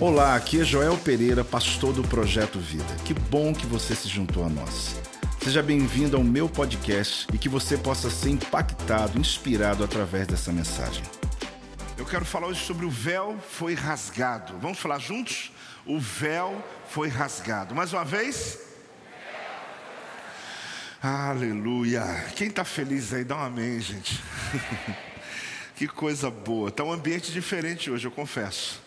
Olá, aqui é Joel Pereira, pastor do Projeto Vida. Que bom que você se juntou a nós. Seja bem-vindo ao meu podcast e que você possa ser impactado, inspirado através dessa mensagem. Eu quero falar hoje sobre o véu foi rasgado. Vamos falar juntos? O véu foi rasgado. Mais uma vez? Aleluia. Quem está feliz aí, dá um amém, gente. que coisa boa. Está um ambiente diferente hoje, eu confesso.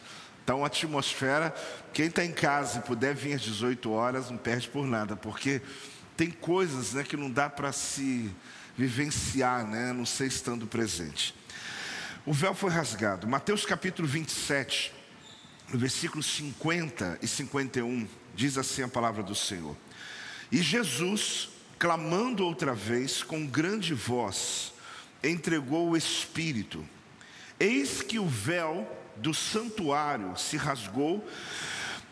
Está uma atmosfera. Quem está em casa e puder vir às 18 horas, não perde por nada, porque tem coisas né, que não dá para se vivenciar, né, não sei estando presente. O véu foi rasgado. Mateus capítulo 27, no versículo 50 e 51, diz assim a palavra do Senhor. E Jesus, clamando outra vez com grande voz, entregou o Espírito. Eis que o véu do santuário se rasgou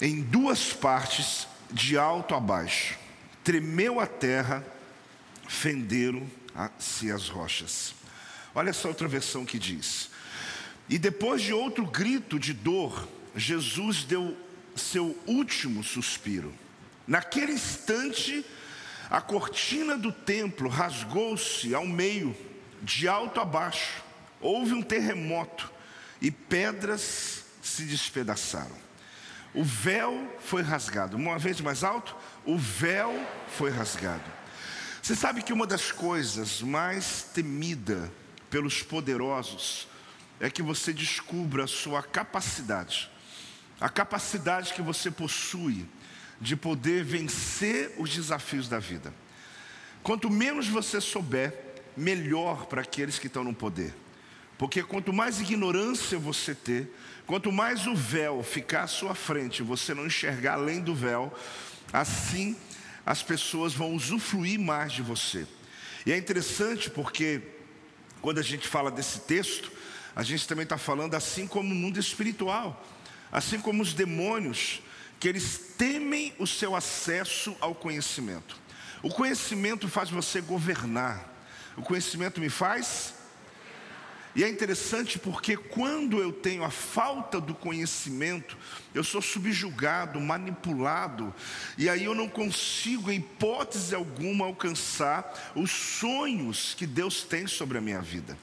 em duas partes, de alto a baixo. Tremeu a terra, fenderam-se as rochas. Olha só outra versão que diz: E depois de outro grito de dor, Jesus deu seu último suspiro. Naquele instante, a cortina do templo rasgou-se ao meio, de alto a baixo. Houve um terremoto e pedras se despedaçaram. O véu foi rasgado. Uma vez mais alto, o véu foi rasgado. Você sabe que uma das coisas mais temida pelos poderosos é que você descubra a sua capacidade, a capacidade que você possui de poder vencer os desafios da vida. Quanto menos você souber, melhor para aqueles que estão no poder. Porque quanto mais ignorância você ter, quanto mais o véu ficar à sua frente, você não enxergar além do véu, assim as pessoas vão usufruir mais de você. E é interessante porque quando a gente fala desse texto, a gente também está falando assim como o mundo espiritual, assim como os demônios, que eles temem o seu acesso ao conhecimento. O conhecimento faz você governar, o conhecimento me faz. E é interessante porque quando eu tenho a falta do conhecimento, eu sou subjugado, manipulado, e aí eu não consigo, em hipótese alguma, alcançar os sonhos que Deus tem sobre a minha vida.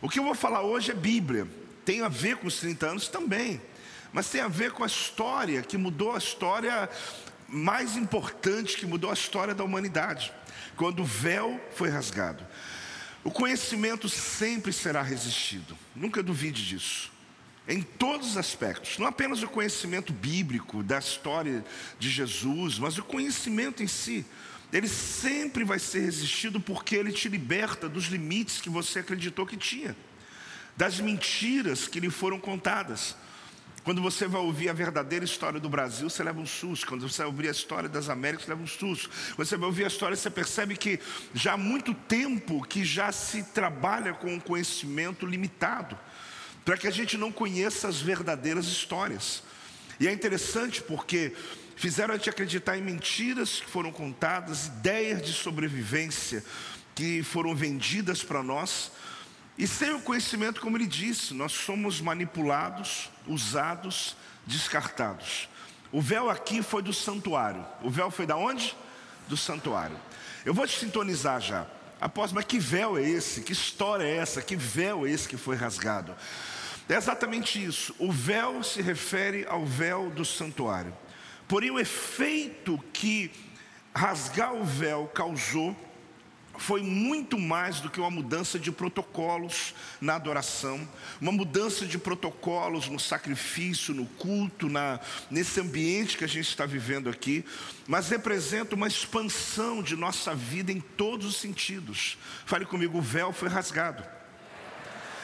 O que eu vou falar hoje é Bíblia, tem a ver com os 30 anos também, mas tem a ver com a história que mudou a história mais importante, que mudou a história da humanidade, quando o véu foi rasgado. O conhecimento sempre será resistido, nunca duvide disso. Em todos os aspectos, não apenas o conhecimento bíblico da história de Jesus, mas o conhecimento em si, ele sempre vai ser resistido porque ele te liberta dos limites que você acreditou que tinha, das mentiras que lhe foram contadas. Quando você vai ouvir a verdadeira história do Brasil, você leva um susto. Quando você vai ouvir a história das Américas, você leva um susto. Quando você vai ouvir a história, você percebe que já há muito tempo que já se trabalha com um conhecimento limitado, para que a gente não conheça as verdadeiras histórias. E é interessante porque fizeram a gente acreditar em mentiras que foram contadas, ideias de sobrevivência que foram vendidas para nós, e sem o conhecimento, como ele disse, nós somos manipulados, usados, descartados. O véu aqui foi do santuário. O véu foi da onde? Do santuário. Eu vou te sintonizar já. Após, mas que véu é esse? Que história é essa? Que véu é esse que foi rasgado? É exatamente isso. O véu se refere ao véu do santuário. Porém, o efeito que rasgar o véu causou foi muito mais do que uma mudança de protocolos na adoração, uma mudança de protocolos no sacrifício, no culto, na, nesse ambiente que a gente está vivendo aqui, mas representa uma expansão de nossa vida em todos os sentidos. Fale comigo, o véu foi rasgado.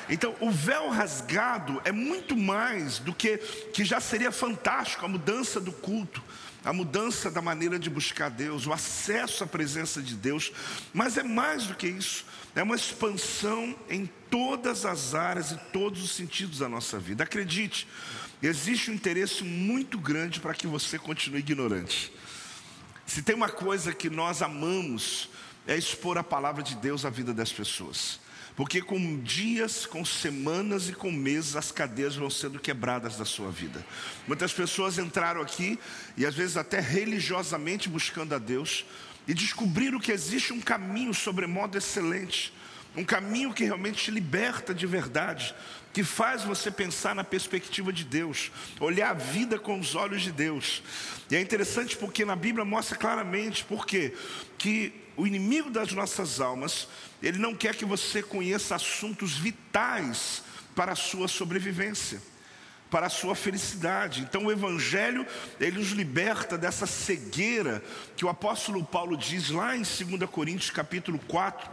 Então, o véu rasgado é muito mais do que que já seria fantástico a mudança do culto, a mudança da maneira de buscar Deus, o acesso à presença de Deus, mas é mais do que isso, é uma expansão em todas as áreas e todos os sentidos da nossa vida. Acredite, existe um interesse muito grande para que você continue ignorante. Se tem uma coisa que nós amamos, é expor a palavra de Deus à vida das pessoas. Porque com dias, com semanas e com meses as cadeias vão sendo quebradas da sua vida. Muitas pessoas entraram aqui e às vezes até religiosamente buscando a Deus e descobriram que existe um caminho sobremodo excelente, um caminho que realmente te liberta de verdade, que faz você pensar na perspectiva de Deus, olhar a vida com os olhos de Deus. E é interessante porque na Bíblia mostra claramente porque que o inimigo das nossas almas, ele não quer que você conheça assuntos vitais para a sua sobrevivência, para a sua felicidade. Então o evangelho, ele nos liberta dessa cegueira que o apóstolo Paulo diz lá em 2 Coríntios capítulo 4,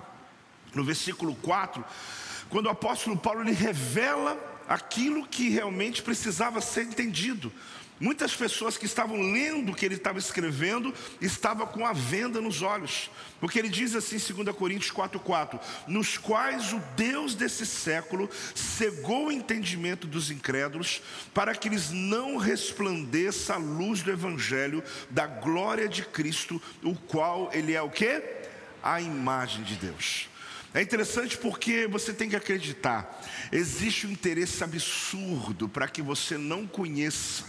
no versículo 4, quando o apóstolo Paulo ele revela aquilo que realmente precisava ser entendido. Muitas pessoas que estavam lendo o que ele estava escrevendo estavam com a venda nos olhos, porque ele diz assim em 2 Coríntios 4,4: nos quais o Deus desse século cegou o entendimento dos incrédulos, para que eles não resplandeça a luz do Evangelho da glória de Cristo, o qual ele é o que? A imagem de Deus. É interessante porque você tem que acreditar, existe um interesse absurdo para que você não conheça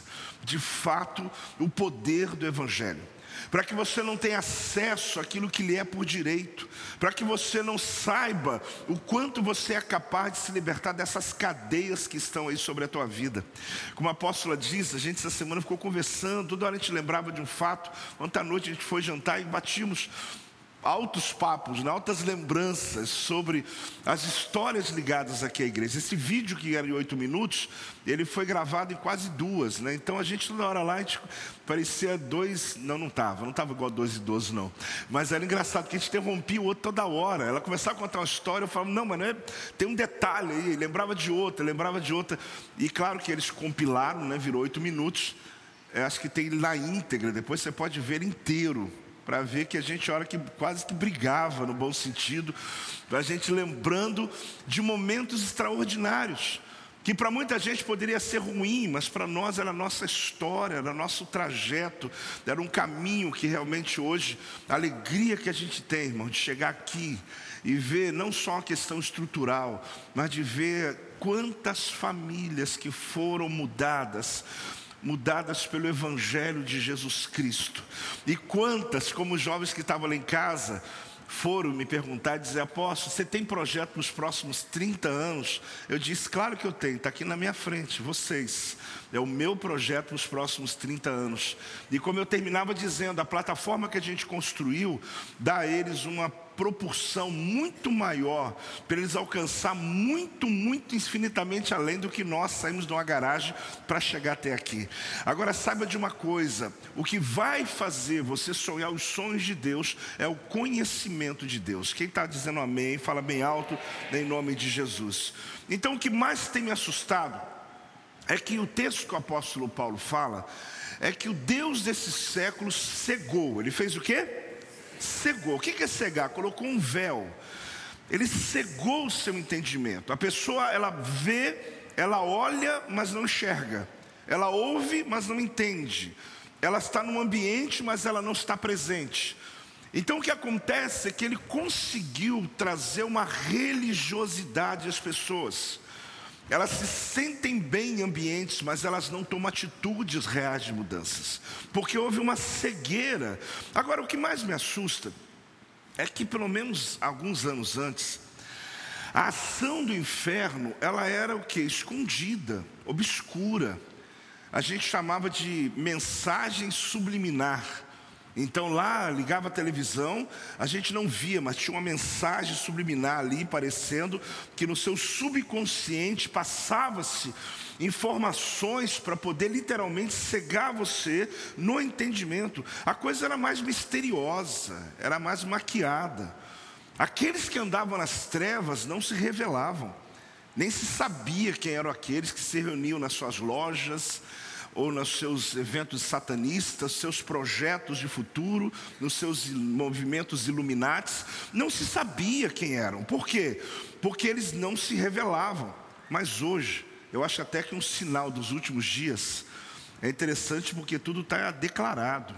de fato o poder do Evangelho. Para que você não tenha acesso àquilo que lhe é por direito, para que você não saiba o quanto você é capaz de se libertar dessas cadeias que estão aí sobre a tua vida. Como a apóstola diz, a gente essa semana ficou conversando, toda hora a gente lembrava de um fato. Ontem à noite a gente foi jantar e batimos altos papos, né, altas lembranças sobre as histórias ligadas aqui à igreja. Esse vídeo que era de oito minutos, ele foi gravado em quase duas, né? Então a gente toda hora lá, gente parecia dois, não, não estava, não estava igual dois e doze não. Mas era engraçado que a gente interrompia o outro toda hora. Ela começava a contar uma história, eu falava, não, mas é, tem um detalhe aí, lembrava de outra, lembrava de outra. E claro que eles compilaram, né? Virou oito minutos. Eu acho que tem na íntegra, depois você pode ver inteiro para ver que a gente hora que quase que brigava no bom sentido, a gente lembrando de momentos extraordinários, que para muita gente poderia ser ruim, mas para nós era a nossa história, era nosso trajeto, era um caminho que realmente hoje, a alegria que a gente tem, irmão, de chegar aqui e ver não só a questão estrutural, mas de ver quantas famílias que foram mudadas mudadas pelo Evangelho de Jesus Cristo. E quantas, como os jovens que estavam lá em casa, foram me perguntar dizer, apóstolo, você tem projeto nos próximos 30 anos? Eu disse, claro que eu tenho, está aqui na minha frente, vocês. É o meu projeto nos próximos 30 anos. E como eu terminava dizendo, a plataforma que a gente construiu dá a eles uma proporção muito maior, para eles alcançar muito, muito infinitamente além do que nós saímos de uma garagem para chegar até aqui. Agora saiba de uma coisa: o que vai fazer você sonhar os sonhos de Deus é o conhecimento de Deus. Quem está dizendo amém, fala bem alto, em nome de Jesus. Então o que mais tem me assustado é que o texto que o apóstolo Paulo fala é que o Deus desse século cegou. Ele fez o quê? cegou. O que é cegar? Colocou um véu. Ele cegou o seu entendimento. A pessoa, ela vê, ela olha, mas não enxerga. Ela ouve, mas não entende. Ela está no ambiente, mas ela não está presente. Então o que acontece é que ele conseguiu trazer uma religiosidade às pessoas. Elas se sentem bem em ambientes, mas elas não tomam atitudes reais de mudanças, porque houve uma cegueira. Agora, o que mais me assusta é que, pelo menos alguns anos antes, a ação do inferno, ela era o que? Escondida, obscura. A gente chamava de mensagem subliminar. Então lá ligava a televisão, a gente não via, mas tinha uma mensagem subliminar ali parecendo que no seu subconsciente passava-se informações para poder literalmente cegar você no entendimento. A coisa era mais misteriosa, era mais maquiada. Aqueles que andavam nas trevas não se revelavam, nem se sabia quem eram aqueles que se reuniam nas suas lojas, ou nos seus eventos satanistas, seus projetos de futuro, nos seus movimentos iluminatis, não se sabia quem eram. Por quê? Porque eles não se revelavam. Mas hoje, eu acho até que um sinal dos últimos dias é interessante porque tudo está declarado.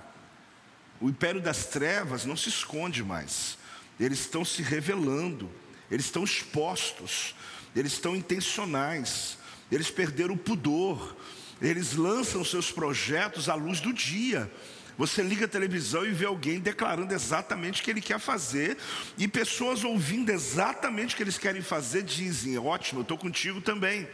O império das trevas não se esconde mais, eles estão se revelando. eles estão expostos, eles estão intencionais, eles perderam o pudor, eles lançam seus projetos à luz do dia. Você liga a televisão e vê alguém declarando exatamente o que ele quer fazer, e pessoas ouvindo exatamente o que eles querem fazer dizem: Ótimo, eu estou contigo também.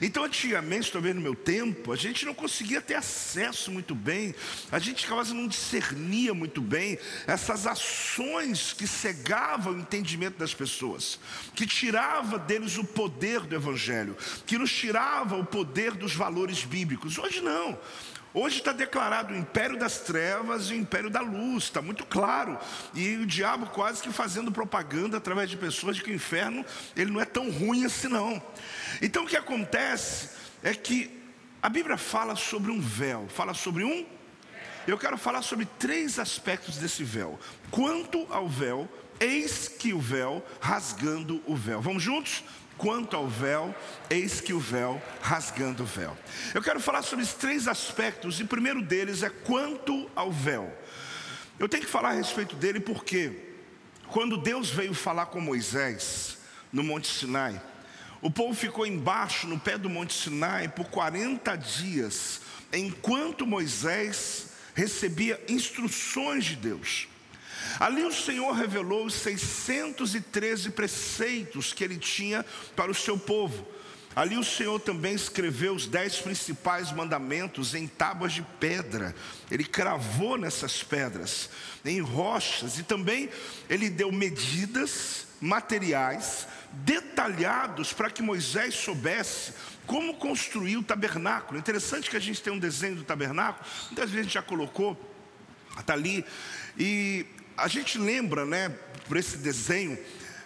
Então, antigamente, talvez no meu tempo, a gente não conseguia ter acesso muito bem, a gente quase não discernia muito bem essas ações que cegavam o entendimento das pessoas, que tirava deles o poder do Evangelho, que nos tirava o poder dos valores bíblicos. Hoje não. Hoje está declarado o império das trevas e o império da luz, está muito claro. E o diabo quase que fazendo propaganda através de pessoas de que o inferno ele não é tão ruim assim não. Então o que acontece é que a Bíblia fala sobre um véu, fala sobre um. Eu quero falar sobre três aspectos desse véu. Quanto ao véu, eis que o véu rasgando o véu. Vamos juntos? Quanto ao véu, eis que o véu rasgando o véu. Eu quero falar sobre esses três aspectos, e o primeiro deles é quanto ao véu. Eu tenho que falar a respeito dele porque, quando Deus veio falar com Moisés no Monte Sinai, o povo ficou embaixo, no pé do Monte Sinai, por 40 dias, enquanto Moisés recebia instruções de Deus. Ali o Senhor revelou os 613 preceitos que ele tinha para o seu povo. Ali o Senhor também escreveu os dez principais mandamentos em tábuas de pedra. Ele cravou nessas pedras, em rochas, e também ele deu medidas materiais detalhados para que Moisés soubesse como construir o tabernáculo. Interessante que a gente tem um desenho do tabernáculo, muitas vezes a gente já colocou, está ali, e a gente lembra, né, por esse desenho,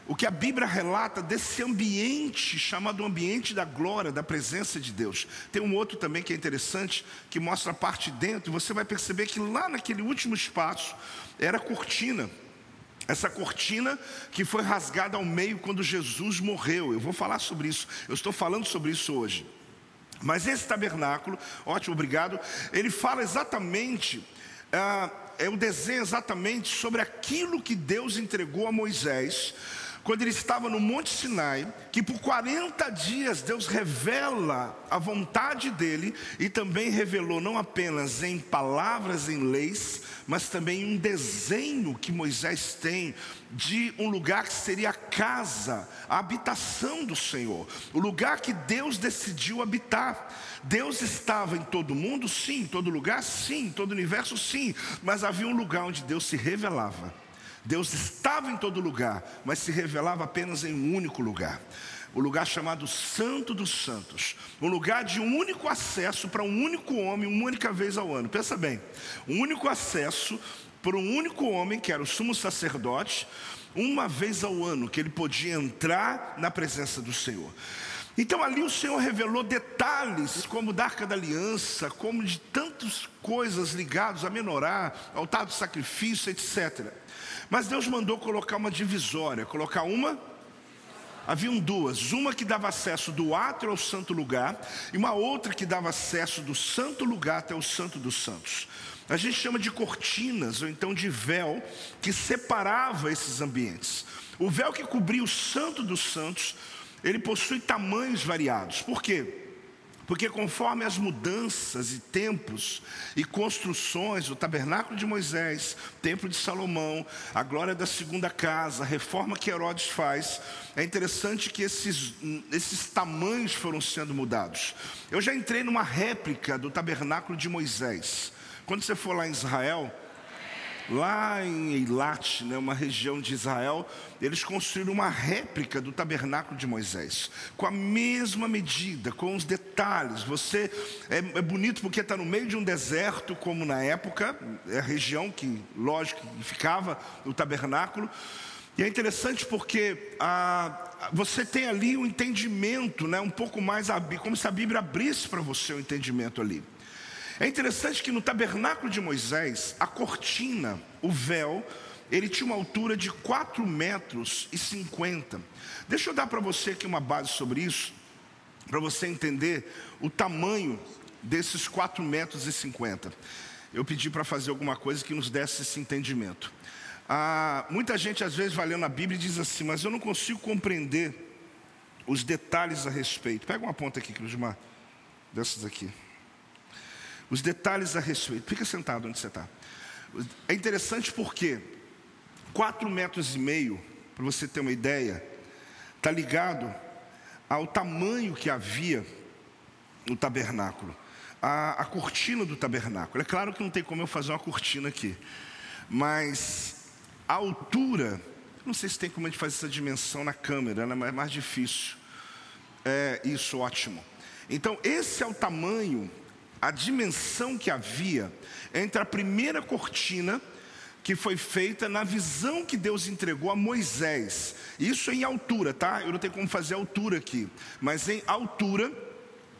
o que a Bíblia relata desse ambiente chamado ambiente da glória, da presença de Deus. Tem um outro também que é interessante, que mostra a parte de dentro, e você vai perceber que lá naquele último espaço era cortina. Essa cortina que foi rasgada ao meio quando Jesus morreu. Eu vou falar sobre isso, eu estou falando sobre isso hoje. Mas esse tabernáculo, ótimo, obrigado, ele fala exatamente. Ah, é o desenho exatamente sobre aquilo que Deus entregou a Moisés quando ele estava no Monte Sinai, que por 40 dias Deus revela a vontade dele e também revelou não apenas em palavras, em leis, mas também um desenho que Moisés tem de um lugar que seria a casa, a habitação do Senhor, o lugar que Deus decidiu habitar. Deus estava em todo mundo, sim, em todo lugar, sim, em todo universo, sim, mas havia um lugar onde Deus se revelava. Deus estava em todo lugar, mas se revelava apenas em um único lugar. O lugar chamado Santo dos Santos. Um lugar de um único acesso para um único homem, uma única vez ao ano. Pensa bem, um único acesso para um único homem, que era o sumo sacerdote, uma vez ao ano, que ele podia entrar na presença do Senhor. Então ali o Senhor revelou detalhes, como da arca da aliança, como de tantas coisas ligadas a menorá, altar do sacrifício, etc. Mas Deus mandou colocar uma divisória, colocar uma. Haviam duas, uma que dava acesso do átrio ao santo lugar, e uma outra que dava acesso do santo lugar até o santo dos santos. A gente chama de cortinas, ou então de véu, que separava esses ambientes. O véu que cobria o santo dos santos, ele possui tamanhos variados. Por quê? Porque conforme as mudanças e tempos e construções, o tabernáculo de Moisés, templo de Salomão, a glória da segunda casa, a reforma que Herodes faz, é interessante que esses, esses tamanhos foram sendo mudados. Eu já entrei numa réplica do tabernáculo de Moisés. Quando você for lá em Israel, Lá em Eilat, né, uma região de Israel, eles construíram uma réplica do tabernáculo de Moisés, com a mesma medida, com os detalhes. Você é, é bonito porque está no meio de um deserto, como na época, é a região que, lógico, ficava o tabernáculo. E é interessante porque você tem ali um entendimento, né, um pouco mais, como se a Bíblia abrisse para você o um entendimento ali. É interessante que no tabernáculo de Moisés, a cortina, o véu, ele tinha uma altura de 4 metros e 50. Deixa eu dar para você aqui uma base sobre isso, para você entender o tamanho desses 4 metros e 50. Eu pedi para fazer alguma coisa que nos desse esse entendimento. Ah, muita gente às vezes vai lendo a Bíblia e diz assim, mas eu não consigo compreender os detalhes a respeito. Pega uma ponta aqui, Cruzmar, dessas aqui. Os detalhes a respeito. Fica sentado onde você está. É interessante porque quatro metros e meio, para você ter uma ideia, está ligado ao tamanho que havia no tabernáculo, a, a cortina do tabernáculo. É claro que não tem como eu fazer uma cortina aqui, mas a altura, não sei se tem como a gente fazer essa dimensão na câmera, né? mas é mais difícil. É isso, ótimo. Então, esse é o tamanho, a dimensão que havia entre a primeira cortina que foi feita na visão que Deus entregou a Moisés. Isso em altura, tá? Eu não tenho como fazer altura aqui, mas em altura,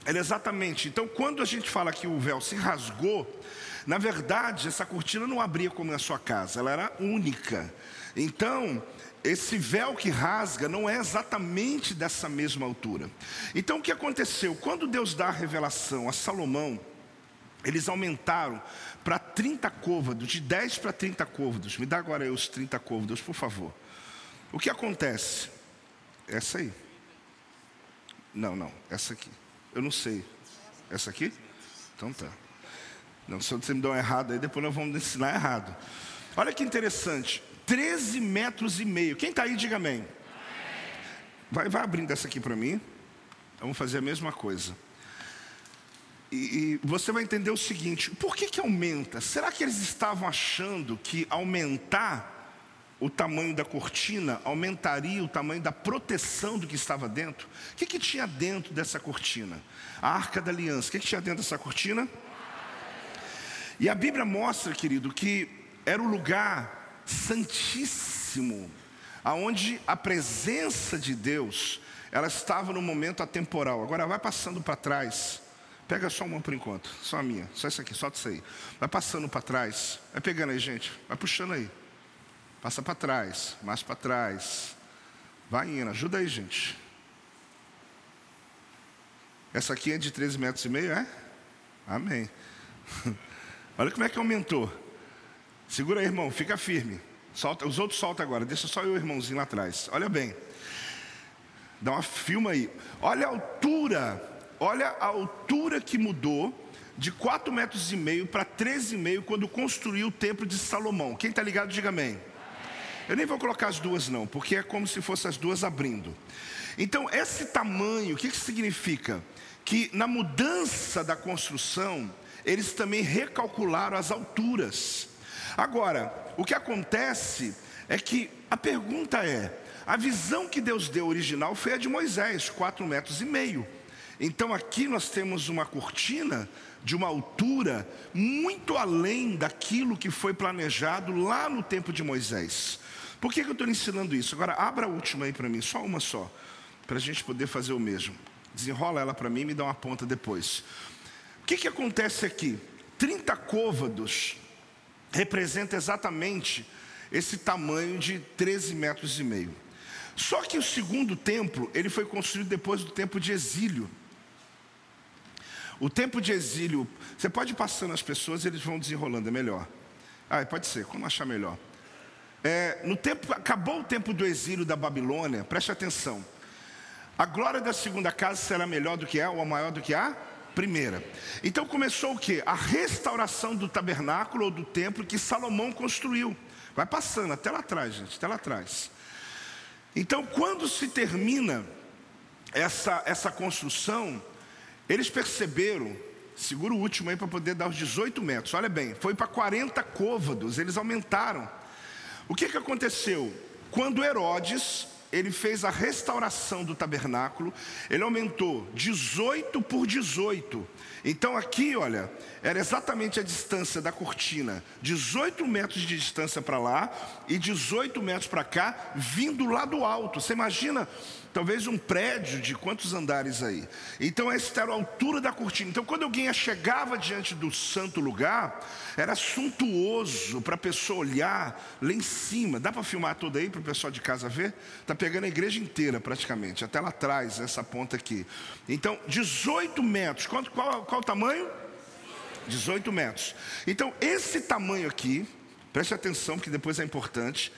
era exatamente. Então, quando a gente fala que o véu se rasgou, na verdade, essa cortina não abria como na sua casa, ela era única. Então, esse véu que rasga não é exatamente dessa mesma altura. Então, o que aconteceu? Quando Deus dá a revelação a Salomão, eles aumentaram para 30 côvados, de 10 para 30 côvados. Me dá agora aí os 30 côvados, por favor. O que acontece? Essa aí. Não, não, essa aqui. Eu não sei. Essa aqui? Então tá. Não, se você me dá uma errada aí, depois nós vamos ensinar errado. Olha que interessante. 13 metros e meio. Quem está aí, diga amém. Vai, vai abrindo essa aqui para mim. Vamos fazer a mesma coisa. E, e, você vai entender o seguinte: por que, que aumenta? Será que eles estavam achando que aumentar o tamanho da cortina aumentaria o tamanho da proteção do que estava dentro? O que, que tinha dentro dessa cortina? A arca da aliança. O que, que tinha dentro dessa cortina? E a Bíblia mostra, querido, que era o lugar santíssimo, aonde a presença de Deus, ela estava no momento atemporal. Agora vai passando para trás. Pega só uma por enquanto, só a minha, só isso aqui, solta isso aí. Vai passando para trás, vai pegando aí, gente, vai puxando aí. Passa para trás, mais para trás. Vai indo, ajuda aí, gente. Essa aqui é de 13 metros e meio, é? Amém. Olha como é que aumentou. Segura aí, irmão, fica firme. Solta, os outros soltam agora, deixa só eu, irmãozinho, lá atrás. Olha bem. Dá uma filma aí. Olha a altura, olha a altura que mudou de 4 metros e meio para 13,5 quando construiu o templo de Salomão. Quem está ligado, diga amém. Eu nem vou colocar as duas, não, porque é como se fossem as duas abrindo. Então, esse tamanho, o que, que significa? Que na mudança da construção, eles também recalcularam as alturas. Agora, o que acontece é que a pergunta é: a visão que Deus deu original foi a de Moisés, quatro metros e meio. Então aqui nós temos uma cortina de uma altura muito além daquilo que foi planejado lá no tempo de Moisés. Por que, que eu estou ensinando isso? Agora abra a última aí para mim, só uma só, para a gente poder fazer o mesmo. Desenrola ela para mim e me dá uma ponta depois. O que, que acontece aqui? 30 côvados representa exatamente esse tamanho de 13 metros e meio. Só que o segundo templo, ele foi construído depois do tempo de exílio. O tempo de exílio, você pode ir passando as pessoas, eles vão desenrolando, é melhor. Ah, pode ser, como achar melhor. É, no tempo, acabou o tempo do exílio da Babilônia, preste atenção. A glória da segunda casa será melhor do que a, ou maior do que a primeira. Então começou o que? A restauração do tabernáculo ou do templo que Salomão construiu. Vai passando até lá atrás, gente, até lá atrás. Então, quando se termina essa, essa construção, eles perceberam, segura o último aí para poder dar os 18 metros, olha bem, foi para 40 côvados, eles aumentaram. O que, que aconteceu? Quando Herodes ele fez a restauração do tabernáculo, ele aumentou 18 por 18. Então aqui, olha, era exatamente a distância da cortina, 18 metros de distância para lá e 18 metros para cá, vindo lá do alto. Você imagina talvez um prédio de quantos andares aí? Então essa era a altura da cortina. Então quando alguém chegava diante do santo lugar, era suntuoso para a pessoa olhar lá em cima. Dá para filmar tudo aí para o pessoal de casa ver? Está pegando a igreja inteira praticamente, até lá atrás, essa ponta aqui. Então 18 metros. Qual, qual, qual o tamanho? 18 metros. Então esse tamanho aqui Preste atenção, que depois é importante.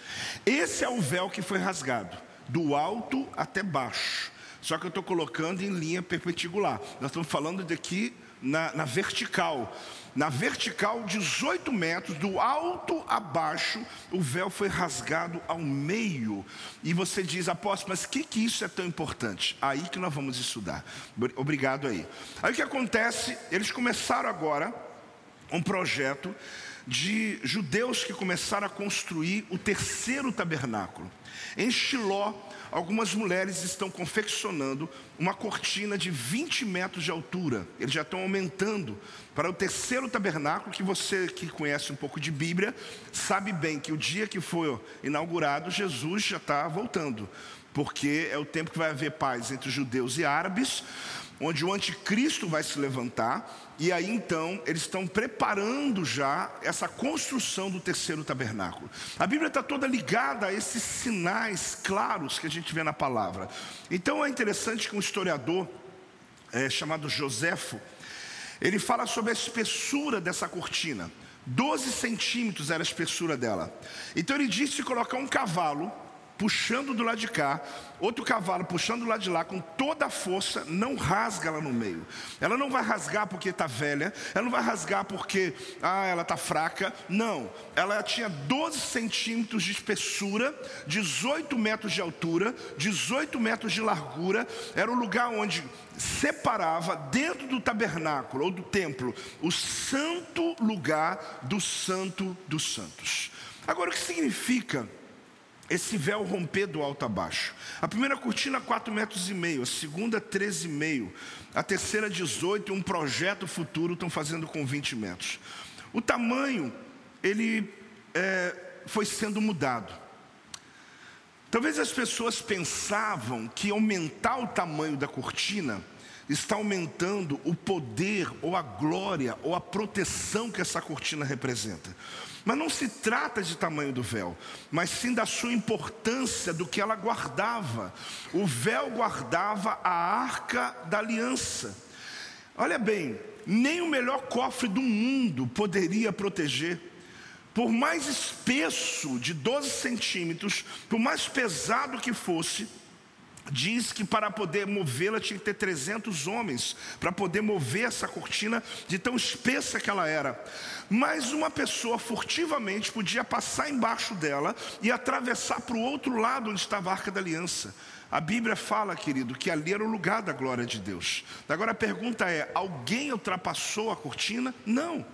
Esse é o véu que foi rasgado, do alto até baixo. Só que eu estou colocando em linha perpendicular. Nós estamos falando daqui na, na vertical. Na vertical, 18 metros, do alto a baixo, o véu foi rasgado ao meio. E você diz, apóstolo, mas o que, que isso é tão importante? Aí que nós vamos estudar. Obrigado aí. Aí o que acontece? Eles começaram agora um projeto de judeus que começaram a construir o terceiro tabernáculo. Em Shiló, algumas mulheres estão confeccionando uma cortina de 20 metros de altura. Eles já estão aumentando para o terceiro tabernáculo, que você que conhece um pouco de Bíblia, sabe bem que o dia que foi inaugurado, Jesus já está voltando. Porque é o tempo que vai haver paz entre judeus e árabes, onde o anticristo vai se levantar e aí então eles estão preparando já essa construção do terceiro tabernáculo. A Bíblia está toda ligada a esses sinais claros que a gente vê na palavra. Então é interessante que um historiador é, chamado Joséfo, ele fala sobre a espessura dessa cortina. 12 centímetros era a espessura dela. Então ele disse colocar um cavalo puxando do lado de cá, outro cavalo puxando do lado de lá, com toda a força, não rasga ela no meio. Ela não vai rasgar porque está velha, ela não vai rasgar porque ah, ela está fraca. Não, ela tinha 12 centímetros de espessura, 18 metros de altura, 18 metros de largura. Era o lugar onde separava, dentro do tabernáculo ou do templo, o santo lugar do santo dos santos. Agora, o que significa? Esse véu romper do alto a baixo. A primeira cortina, 4 metros e meio, a segunda, 13,5, a terceira, 18, e um projeto futuro estão fazendo com 20 metros. O tamanho, ele é, foi sendo mudado. Talvez as pessoas pensavam que aumentar o tamanho da cortina está aumentando o poder, ou a glória, ou a proteção que essa cortina representa. Mas não se trata de tamanho do véu, mas sim da sua importância, do que ela guardava. O véu guardava a arca da aliança. Olha bem, nem o melhor cofre do mundo poderia proteger. Por mais espesso, de 12 centímetros, por mais pesado que fosse, diz que para poder movê-la tinha que ter 300 homens para poder mover essa cortina de tão espessa que ela era. Mas uma pessoa furtivamente podia passar embaixo dela e atravessar para o outro lado onde estava a arca da aliança. A Bíblia fala, querido, que ali era o lugar da glória de Deus. Agora a pergunta é: alguém ultrapassou a cortina? Não.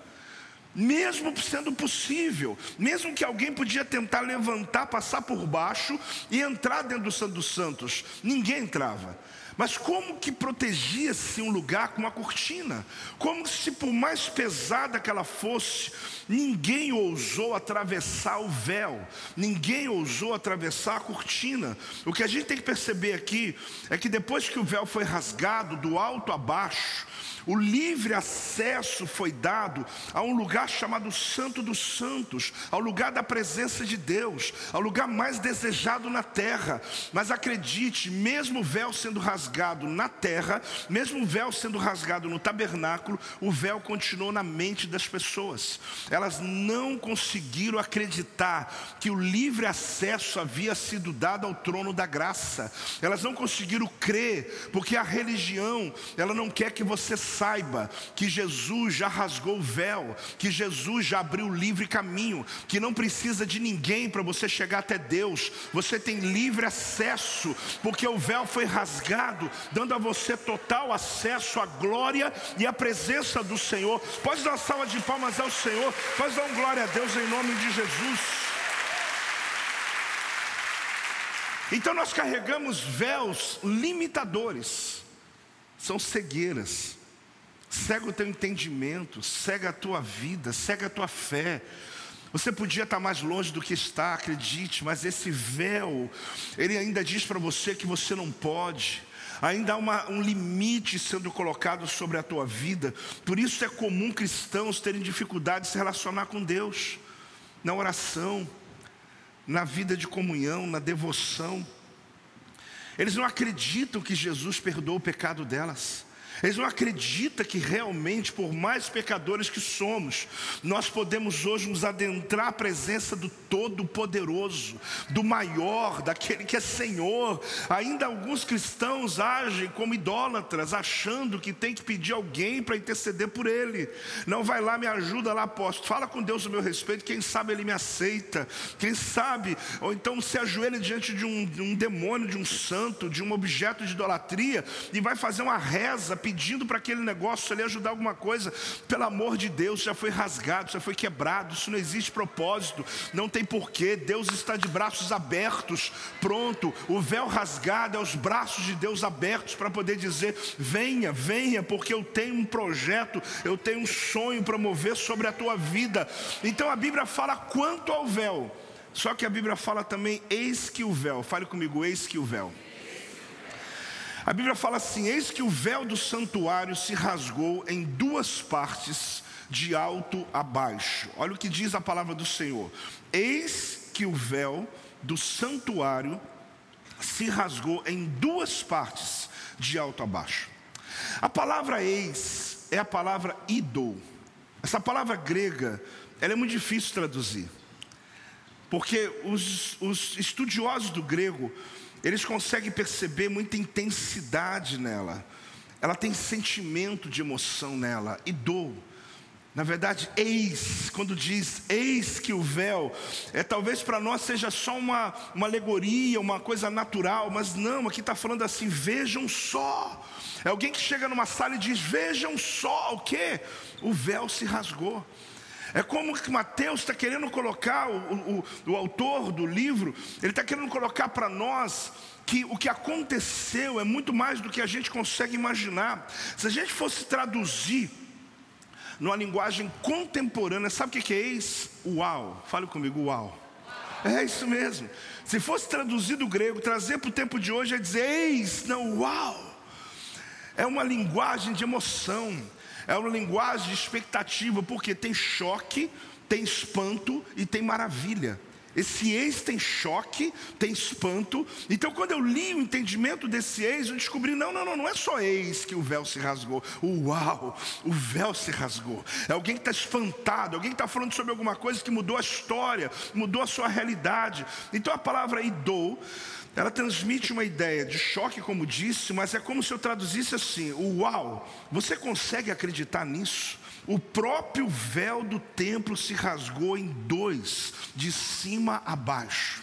Mesmo sendo possível, mesmo que alguém podia tentar levantar, passar por baixo e entrar dentro do Santo dos Santos, ninguém entrava. Mas como que protegia-se um lugar com uma cortina? Como se por mais pesada que ela fosse, ninguém ousou atravessar o véu, ninguém ousou atravessar a cortina. O que a gente tem que perceber aqui é que depois que o véu foi rasgado do alto a baixo, o livre acesso foi dado a um lugar chamado Santo dos Santos, ao lugar da presença de Deus, ao lugar mais desejado na terra. Mas acredite, mesmo o véu sendo rasgado na terra, mesmo o véu sendo rasgado no tabernáculo, o véu continuou na mente das pessoas. Elas não conseguiram acreditar que o livre acesso havia sido dado ao trono da graça. Elas não conseguiram crer, porque a religião, ela não quer que você saiba que Jesus já rasgou o véu, que Jesus já abriu o livre caminho, que não precisa de ninguém para você chegar até Deus, você tem livre acesso, porque o véu foi rasgado, dando a você total acesso à glória e à presença do Senhor. Pode dar uma salva de palmas ao Senhor, pode dar glória a Deus em nome de Jesus. Então nós carregamos véus limitadores, são cegueiras cega o teu entendimento, cega a tua vida, cega a tua fé. Você podia estar mais longe do que está, acredite, mas esse véu, ele ainda diz para você que você não pode. Ainda há uma, um limite sendo colocado sobre a tua vida. Por isso é comum cristãos terem dificuldade de se relacionar com Deus, na oração, na vida de comunhão, na devoção. Eles não acreditam que Jesus perdoou o pecado delas. Eles não acreditam que realmente, por mais pecadores que somos, nós podemos hoje nos adentrar à presença do Todo-Poderoso, do Maior, daquele que é Senhor. Ainda alguns cristãos agem como idólatras, achando que tem que pedir alguém para interceder por ele. Não vai lá, me ajuda lá, apóstolo. Fala com Deus a meu respeito, quem sabe ele me aceita. Quem sabe, ou então se ajoelha diante de um, de um demônio, de um santo, de um objeto de idolatria e vai fazer uma reza pedindo pedindo para aquele negócio ali ajudar alguma coisa, pelo amor de Deus, já foi rasgado, já foi quebrado, isso não existe propósito, não tem porquê, Deus está de braços abertos, pronto, o véu rasgado é os braços de Deus abertos para poder dizer: venha, venha, porque eu tenho um projeto, eu tenho um sonho para mover sobre a tua vida. Então a Bíblia fala quanto ao véu. Só que a Bíblia fala também, eis que o véu, fale comigo, eis que o véu. A Bíblia fala assim: Eis que o véu do santuário se rasgou em duas partes, de alto a baixo. Olha o que diz a palavra do Senhor: Eis que o véu do santuário se rasgou em duas partes, de alto a baixo. A palavra eis é a palavra idol. Essa palavra grega, ela é muito difícil de traduzir. Porque os, os estudiosos do grego, eles conseguem perceber muita intensidade nela. Ela tem sentimento de emoção nela e dor. Na verdade, eis, quando diz eis que o véu, é talvez para nós seja só uma, uma alegoria, uma coisa natural, mas não, aqui está falando assim: vejam só. É alguém que chega numa sala e diz: vejam só o que? O véu se rasgou. É como que Mateus está querendo colocar, o, o, o autor do livro, ele está querendo colocar para nós que o que aconteceu é muito mais do que a gente consegue imaginar. Se a gente fosse traduzir numa linguagem contemporânea, sabe o que é isso? Uau, fale comigo, uau. É isso mesmo. Se fosse traduzir do grego, trazer para o tempo de hoje é dizer, eis, não, uau. É uma linguagem de emoção é uma linguagem de expectativa, porque tem choque, tem espanto e tem maravilha. Esse ex tem choque, tem espanto. Então, quando eu li o entendimento desse ex, eu descobri: não, não, não, não é só ex que o véu se rasgou. Uau, o véu se rasgou. É alguém que está espantado, alguém que está falando sobre alguma coisa que mudou a história, mudou a sua realidade. Então, a palavra idou ela transmite uma ideia de choque, como disse, mas é como se eu traduzisse assim: Uau, você consegue acreditar nisso? O próprio véu do templo se rasgou em dois, de cima a baixo.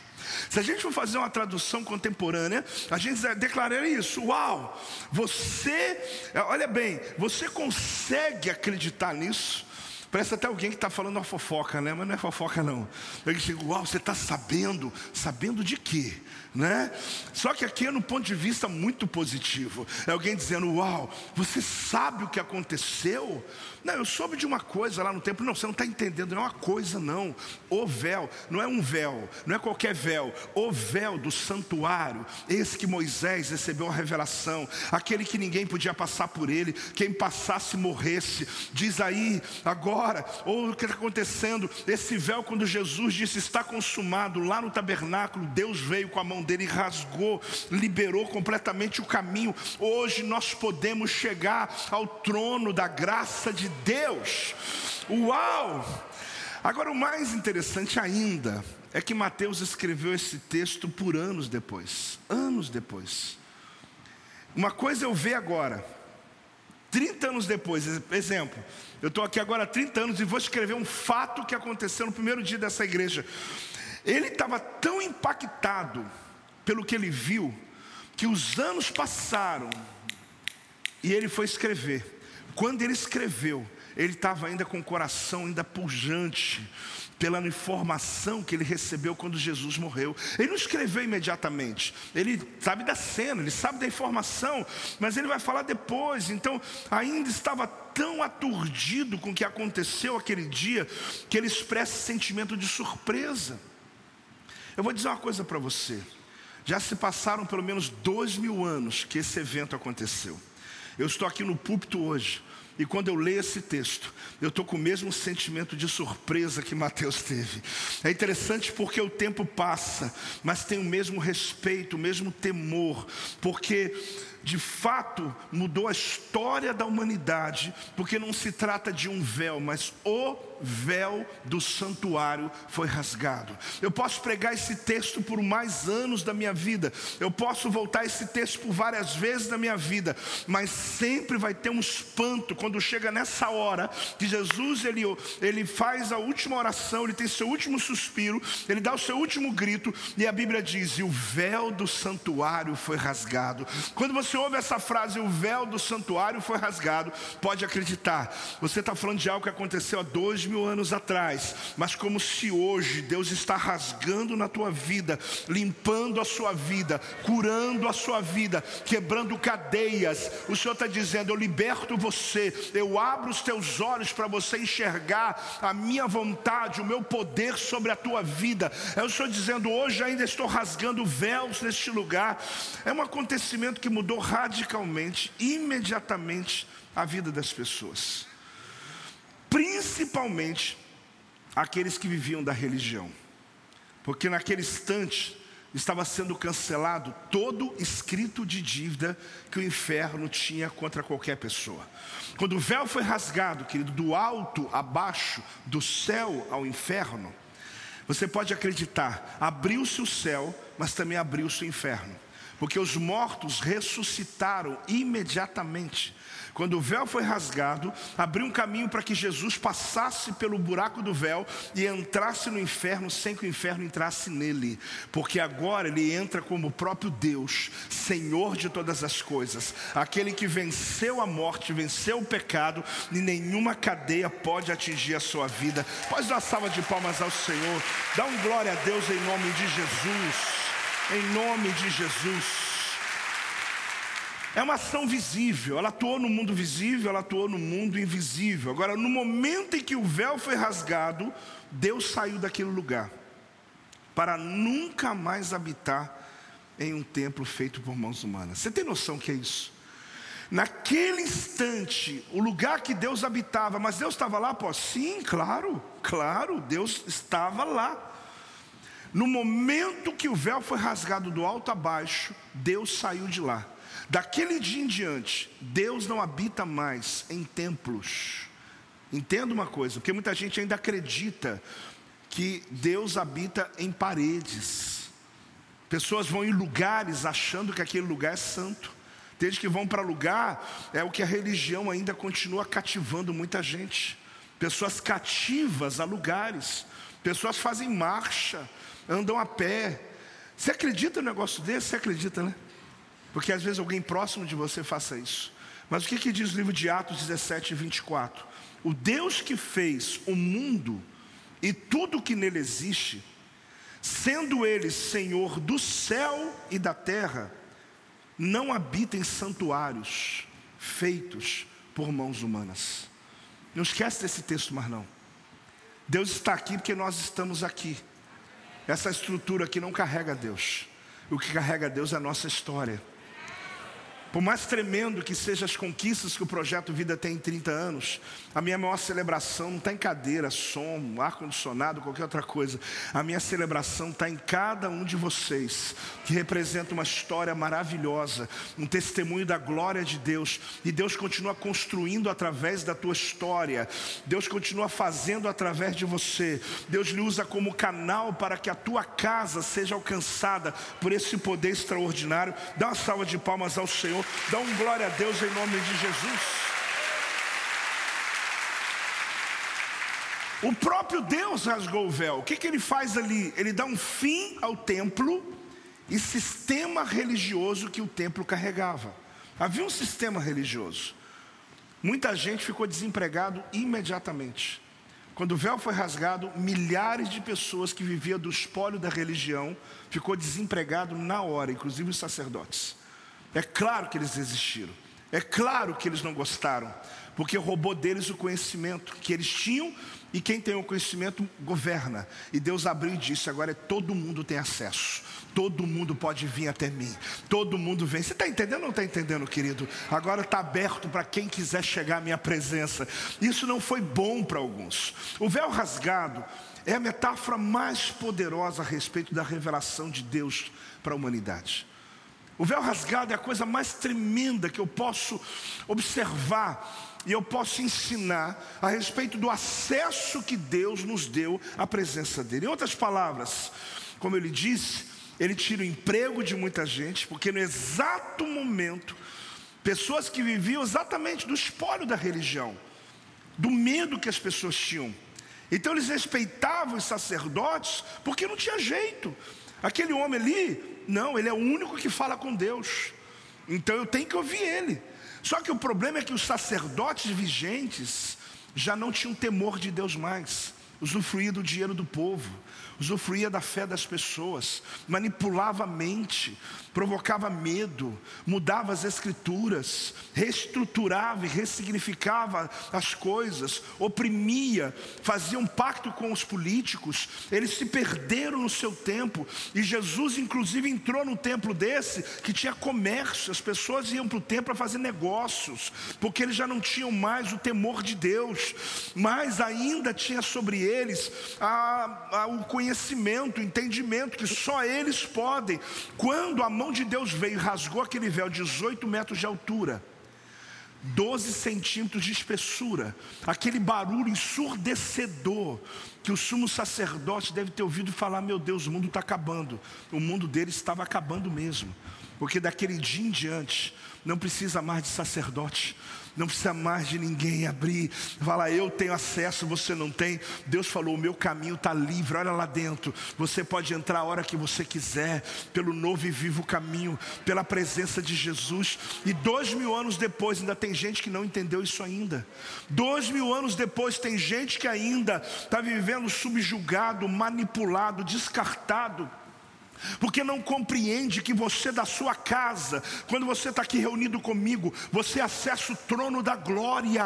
Se a gente for fazer uma tradução contemporânea, a gente declararia isso: Uau, você, olha bem, você consegue acreditar nisso? Parece até alguém que está falando uma fofoca, né? Mas não é fofoca, não. Eu digo, uau, você está sabendo? Sabendo de quê? Né? Só que aqui é no ponto de vista muito positivo. É alguém dizendo, uau, você sabe o que aconteceu? Não, eu soube de uma coisa lá no templo. Não, você não está entendendo, não é uma coisa, não. O véu, não é um véu, não é qualquer véu. O véu do santuário, esse que Moisés recebeu a revelação, aquele que ninguém podia passar por ele, quem passasse morresse. Diz aí, agora, ou o que está acontecendo, esse véu, quando Jesus disse está consumado, lá no tabernáculo, Deus veio com a mão dele e rasgou, liberou completamente o caminho. Hoje nós podemos chegar ao trono da graça de Deus. Uau! Agora, o mais interessante ainda é que Mateus escreveu esse texto por anos depois anos depois. Uma coisa eu ver agora, 30 anos depois, exemplo, eu estou aqui agora há 30 anos e vou escrever um fato que aconteceu no primeiro dia dessa igreja. Ele estava tão impactado pelo que ele viu, que os anos passaram e ele foi escrever. Quando ele escreveu, ele estava ainda com o coração ainda pujante pela informação que ele recebeu quando Jesus morreu. Ele não escreveu imediatamente, ele sabe da cena, ele sabe da informação, mas ele vai falar depois. Então, ainda estava tão aturdido com o que aconteceu aquele dia, que ele expressa sentimento de surpresa. Eu vou dizer uma coisa para você: já se passaram pelo menos dois mil anos que esse evento aconteceu. Eu estou aqui no púlpito hoje e quando eu leio esse texto, eu estou com o mesmo sentimento de surpresa que Mateus teve. É interessante porque o tempo passa, mas tem o mesmo respeito, o mesmo temor, porque de fato mudou a história da humanidade, porque não se trata de um véu, mas o véu do santuário foi rasgado. Eu posso pregar esse texto por mais anos da minha vida, eu posso voltar esse texto por várias vezes na minha vida, mas sempre vai ter um espanto quando chega nessa hora que Jesus ele, ele faz a última oração, ele tem seu último suspiro, ele dá o seu último grito, e a Bíblia diz: e o véu do santuário foi rasgado. Quando você ouve essa frase, o véu do santuário foi rasgado, pode acreditar, você está falando de algo que aconteceu há dois mil anos atrás, mas como se hoje Deus está rasgando na tua vida, limpando a sua vida, curando a sua vida, quebrando cadeias. O Senhor está dizendo: Eu liberto você, eu abro os teus olhos para você enxergar a minha vontade, o meu poder sobre a tua vida. É o Senhor dizendo: Hoje ainda estou rasgando véus neste lugar. É um acontecimento que mudou radicalmente, imediatamente, a vida das pessoas. Principalmente aqueles que viviam da religião, porque naquele instante estava sendo cancelado todo escrito de dívida que o inferno tinha contra qualquer pessoa. Quando o véu foi rasgado, querido, do alto a baixo, do céu ao inferno, você pode acreditar, abriu-se o céu, mas também abriu-se o inferno, porque os mortos ressuscitaram imediatamente. Quando o véu foi rasgado, abriu um caminho para que Jesus passasse pelo buraco do véu e entrasse no inferno sem que o inferno entrasse nele, porque agora ele entra como o próprio Deus, Senhor de todas as coisas, aquele que venceu a morte, venceu o pecado e nenhuma cadeia pode atingir a sua vida. Pode dar salva de palmas ao Senhor, dá um glória a Deus em nome de Jesus, em nome de Jesus. É uma ação visível, ela atuou no mundo visível, ela atuou no mundo invisível. Agora, no momento em que o véu foi rasgado, Deus saiu daquele lugar para nunca mais habitar em um templo feito por mãos humanas. Você tem noção que é isso? Naquele instante, o lugar que Deus habitava, mas Deus estava lá, pô? Sim, claro, claro, Deus estava lá. No momento que o véu foi rasgado do alto a baixo, Deus saiu de lá. Daquele dia em diante, Deus não habita mais em templos. Entenda uma coisa, porque muita gente ainda acredita que Deus habita em paredes. Pessoas vão em lugares achando que aquele lugar é santo. Gente que vão para lugar, é o que a religião ainda continua cativando muita gente. Pessoas cativas a lugares. Pessoas fazem marcha, andam a pé. Você acredita no negócio desse? Você acredita, né? Porque às vezes alguém próximo de você faça isso. Mas o que, que diz o livro de Atos 17, 24? O Deus que fez o mundo e tudo que nele existe, sendo ele Senhor do céu e da terra, não habita em santuários feitos por mãos humanas. Não esquece desse texto, mas não. Deus está aqui porque nós estamos aqui. Essa estrutura aqui não carrega Deus. O que carrega Deus é a nossa história. Por mais tremendo que sejam as conquistas que o projeto Vida tem em 30 anos, a minha maior celebração não está em cadeira, som, ar-condicionado, qualquer outra coisa. A minha celebração está em cada um de vocês, que representa uma história maravilhosa, um testemunho da glória de Deus. E Deus continua construindo através da tua história, Deus continua fazendo através de você. Deus lhe usa como canal para que a tua casa seja alcançada por esse poder extraordinário. Dá uma salva de palmas ao Senhor. Senhor. Dá um glória a Deus em nome de Jesus. O próprio Deus rasgou o véu. O que, que ele faz ali? Ele dá um fim ao templo e sistema religioso que o templo carregava. Havia um sistema religioso. Muita gente ficou desempregado imediatamente. Quando o véu foi rasgado, milhares de pessoas que viviam do espólio da religião ficou desempregado na hora, inclusive os sacerdotes. É claro que eles existiram. É claro que eles não gostaram, porque roubou deles o conhecimento que eles tinham e quem tem o conhecimento governa. E Deus abriu e disse: agora é todo mundo tem acesso. Todo mundo pode vir até mim. Todo mundo vem. Você está entendendo ou não está entendendo, querido? Agora está aberto para quem quiser chegar à minha presença. Isso não foi bom para alguns. O véu rasgado é a metáfora mais poderosa a respeito da revelação de Deus para a humanidade. O véu rasgado é a coisa mais tremenda que eu posso observar e eu posso ensinar a respeito do acesso que Deus nos deu à presença dele. Em outras palavras, como eu lhe disse, ele tira o emprego de muita gente, porque no exato momento, pessoas que viviam exatamente do espólio da religião, do medo que as pessoas tinham. Então eles respeitavam os sacerdotes, porque não tinha jeito. Aquele homem ali, não, ele é o único que fala com Deus. Então eu tenho que ouvir ele. Só que o problema é que os sacerdotes vigentes já não tinham temor de Deus mais, usufruía do dinheiro do povo, usufruía da fé das pessoas, manipulava a mente, provocava medo, mudava as escrituras, reestruturava e ressignificava as coisas, oprimia, fazia um pacto com os políticos, eles se perderam no seu tempo, e Jesus, inclusive, entrou num templo desse que tinha comércio, as pessoas iam para o templo para fazer negócios, porque eles já não tinham mais o temor de Deus, mas ainda tinha sobre eles a, a, o conhecimento, o entendimento que só eles podem, quando a mão de Deus veio e rasgou aquele véu, 18 metros de altura, 12 centímetros de espessura, aquele barulho ensurdecedor, que o sumo sacerdote deve ter ouvido falar: Meu Deus, o mundo está acabando. O mundo dele estava acabando mesmo, porque daquele dia em diante, não precisa mais de sacerdote, não precisa mais de ninguém abrir, falar, eu tenho acesso, você não tem. Deus falou: o meu caminho está livre, olha lá dentro. Você pode entrar a hora que você quiser, pelo novo e vivo caminho, pela presença de Jesus. E dois mil anos depois, ainda tem gente que não entendeu isso ainda. Dois mil anos depois, tem gente que ainda está vivendo subjugado, manipulado, descartado porque não compreende que você da sua casa, quando você está aqui reunido comigo, você acessa o trono da glória.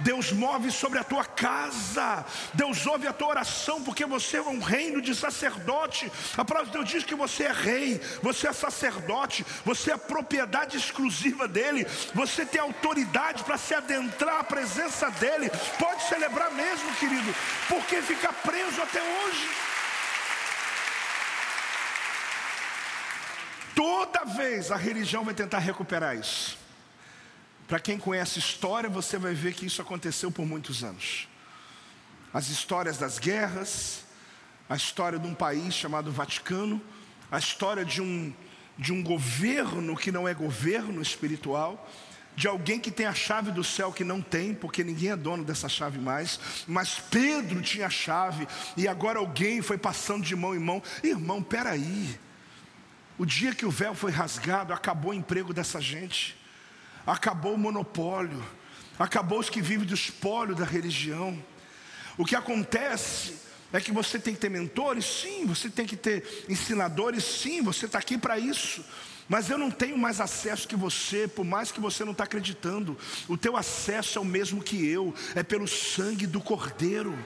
Deus move sobre a tua casa, Deus ouve a tua oração, porque você é um reino de sacerdote. A palavra de Deus diz que você é rei, você é sacerdote, você é propriedade exclusiva dele, você tem autoridade para se adentrar à presença dele. Pode celebrar mesmo, querido, porque ficar preso até hoje. Toda vez a religião vai tentar recuperar isso. Para quem conhece história, você vai ver que isso aconteceu por muitos anos. As histórias das guerras, a história de um país chamado Vaticano, a história de um, de um governo que não é governo espiritual, de alguém que tem a chave do céu que não tem, porque ninguém é dono dessa chave mais, mas Pedro tinha a chave e agora alguém foi passando de mão em mão. Irmão, peraí. O dia que o véu foi rasgado, acabou o emprego dessa gente, acabou o monopólio, acabou os que vivem do espólio da religião. O que acontece é que você tem que ter mentores, sim, você tem que ter ensinadores, sim, você está aqui para isso. Mas eu não tenho mais acesso que você, por mais que você não está acreditando. O teu acesso é o mesmo que eu, é pelo sangue do Cordeiro.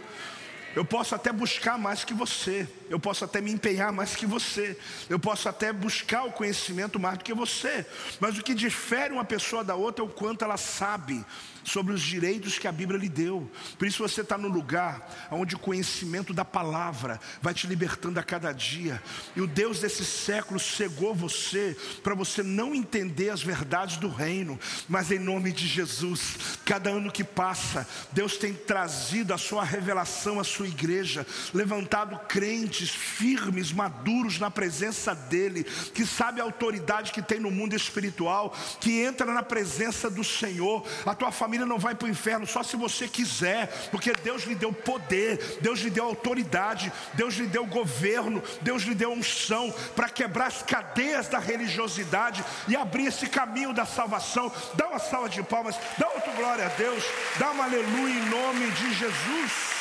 Eu posso até buscar mais que você, eu posso até me empenhar mais que você, eu posso até buscar o conhecimento mais do que você, mas o que difere uma pessoa da outra é o quanto ela sabe sobre os direitos que a Bíblia lhe deu. Por isso você está no lugar onde o conhecimento da palavra vai te libertando a cada dia. E o Deus desse século cegou você para você não entender as verdades do reino. Mas em nome de Jesus, cada ano que passa, Deus tem trazido a sua revelação à sua igreja, levantado crentes firmes, maduros na presença dEle, que sabe a autoridade que tem no mundo espiritual, que entra na presença do Senhor. A tua família família não vai para o inferno só se você quiser, porque Deus lhe deu poder, Deus lhe deu autoridade, Deus lhe deu governo, Deus lhe deu unção para quebrar as cadeias da religiosidade e abrir esse caminho da salvação. Dá uma salva de palmas, dá outra glória a Deus, dá uma aleluia em nome de Jesus.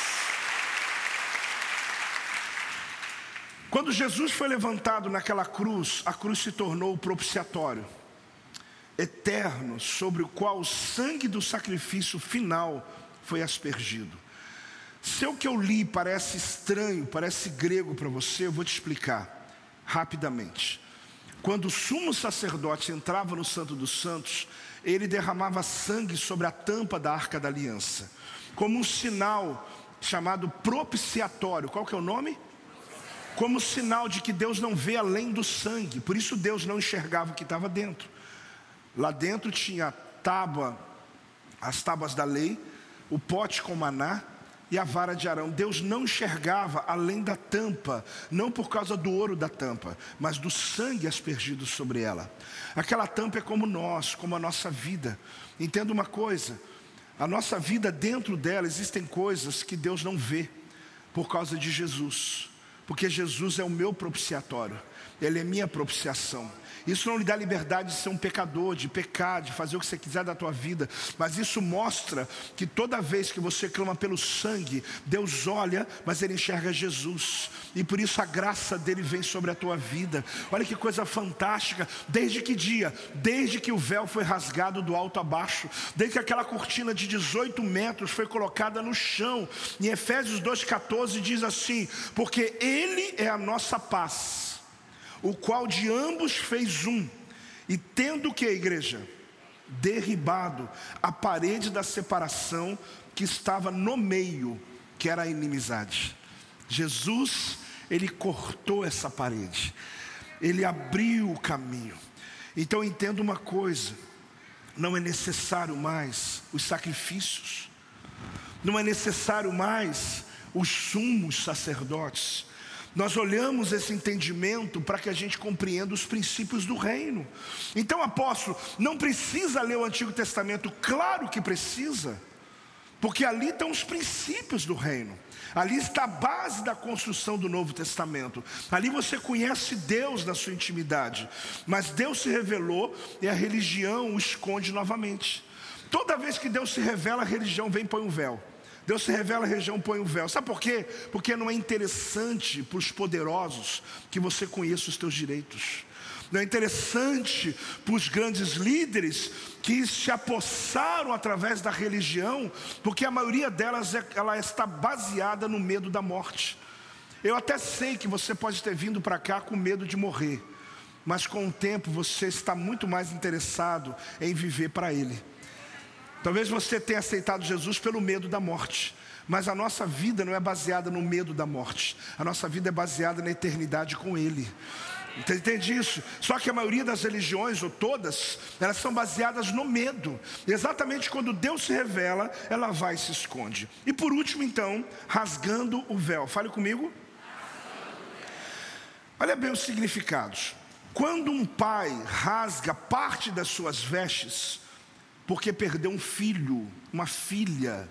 Quando Jesus foi levantado naquela cruz, a cruz se tornou o propiciatório eterno sobre o qual o sangue do sacrifício final foi aspergido. Se o que eu li parece estranho, parece grego para você, eu vou te explicar rapidamente. Quando o sumo sacerdote entrava no Santo dos Santos, ele derramava sangue sobre a tampa da arca da aliança, como um sinal chamado propiciatório. Qual que é o nome? como sinal de que Deus não vê além do sangue. Por isso Deus não enxergava o que estava dentro. Lá dentro tinha tábua, as tábuas da lei, o pote com maná e a vara de Arão. Deus não enxergava além da tampa, não por causa do ouro da tampa, mas do sangue aspergido sobre ela. Aquela tampa é como nós, como a nossa vida. Entenda uma coisa: a nossa vida dentro dela existem coisas que Deus não vê por causa de Jesus, porque Jesus é o meu propiciatório, Ele é minha propiciação. Isso não lhe dá liberdade de ser um pecador, de pecar, de fazer o que você quiser da tua vida, mas isso mostra que toda vez que você clama pelo sangue, Deus olha, mas ele enxerga Jesus, e por isso a graça dele vem sobre a tua vida. Olha que coisa fantástica, desde que dia? Desde que o véu foi rasgado do alto a baixo, desde que aquela cortina de 18 metros foi colocada no chão. Em Efésios 2,14 diz assim: Porque Ele é a nossa paz o qual de ambos fez um, e tendo que a igreja derribado a parede da separação que estava no meio, que era a inimizade. Jesus, ele cortou essa parede. Ele abriu o caminho. Então entenda uma coisa: não é necessário mais os sacrifícios, não é necessário mais os sumos sacerdotes, nós olhamos esse entendimento para que a gente compreenda os princípios do reino. Então, apóstolo, não precisa ler o Antigo Testamento? Claro que precisa, porque ali estão os princípios do reino. Ali está a base da construção do Novo Testamento. Ali você conhece Deus na sua intimidade. Mas Deus se revelou e a religião o esconde novamente. Toda vez que Deus se revela, a religião vem e põe um véu. Deus se revela região, põe o véu. Sabe por quê? Porque não é interessante para os poderosos que você conheça os teus direitos. Não é interessante para os grandes líderes que se apossaram através da religião, porque a maioria delas é, ela está baseada no medo da morte. Eu até sei que você pode ter vindo para cá com medo de morrer, mas com o tempo você está muito mais interessado em viver para Ele. Talvez você tenha aceitado Jesus pelo medo da morte. Mas a nossa vida não é baseada no medo da morte. A nossa vida é baseada na eternidade com Ele. Entende isso? Só que a maioria das religiões, ou todas, elas são baseadas no medo. Exatamente quando Deus se revela, ela vai e se esconde. E por último, então, rasgando o véu. Fale comigo. Olha bem os significados. Quando um pai rasga parte das suas vestes, porque perdeu um filho, uma filha,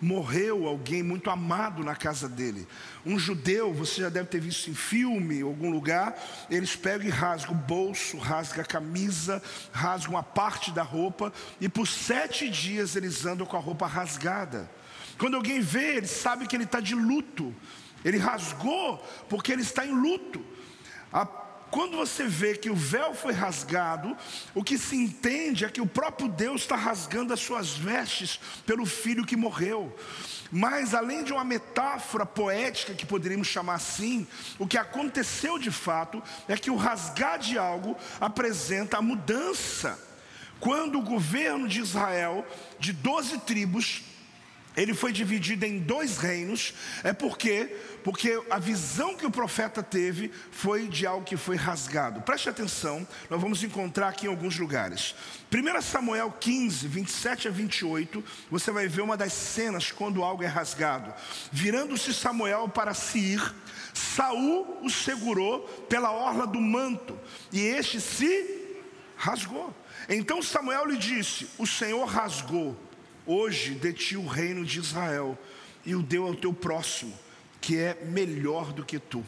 morreu alguém muito amado na casa dele. Um judeu, você já deve ter visto em filme, em algum lugar, eles pegam e rasgam o bolso, rasgam a camisa, rasgam a parte da roupa, e por sete dias eles andam com a roupa rasgada. Quando alguém vê, ele sabe que ele está de luto. Ele rasgou porque ele está em luto. A quando você vê que o véu foi rasgado, o que se entende é que o próprio Deus está rasgando as suas vestes pelo filho que morreu. Mas além de uma metáfora poética que poderíamos chamar assim, o que aconteceu de fato é que o rasgar de algo apresenta a mudança. Quando o governo de Israel, de doze tribos, ele foi dividido em dois reinos, é porque porque a visão que o profeta teve foi de algo que foi rasgado. Preste atenção, nós vamos encontrar aqui em alguns lugares. 1 Samuel 15, 27 a 28, você vai ver uma das cenas quando algo é rasgado. Virando-se Samuel para se ir, Saul o segurou pela orla do manto, e este se rasgou. Então Samuel lhe disse: O Senhor rasgou Hoje de ti o reino de Israel e o deu ao teu próximo, que é melhor do que tu.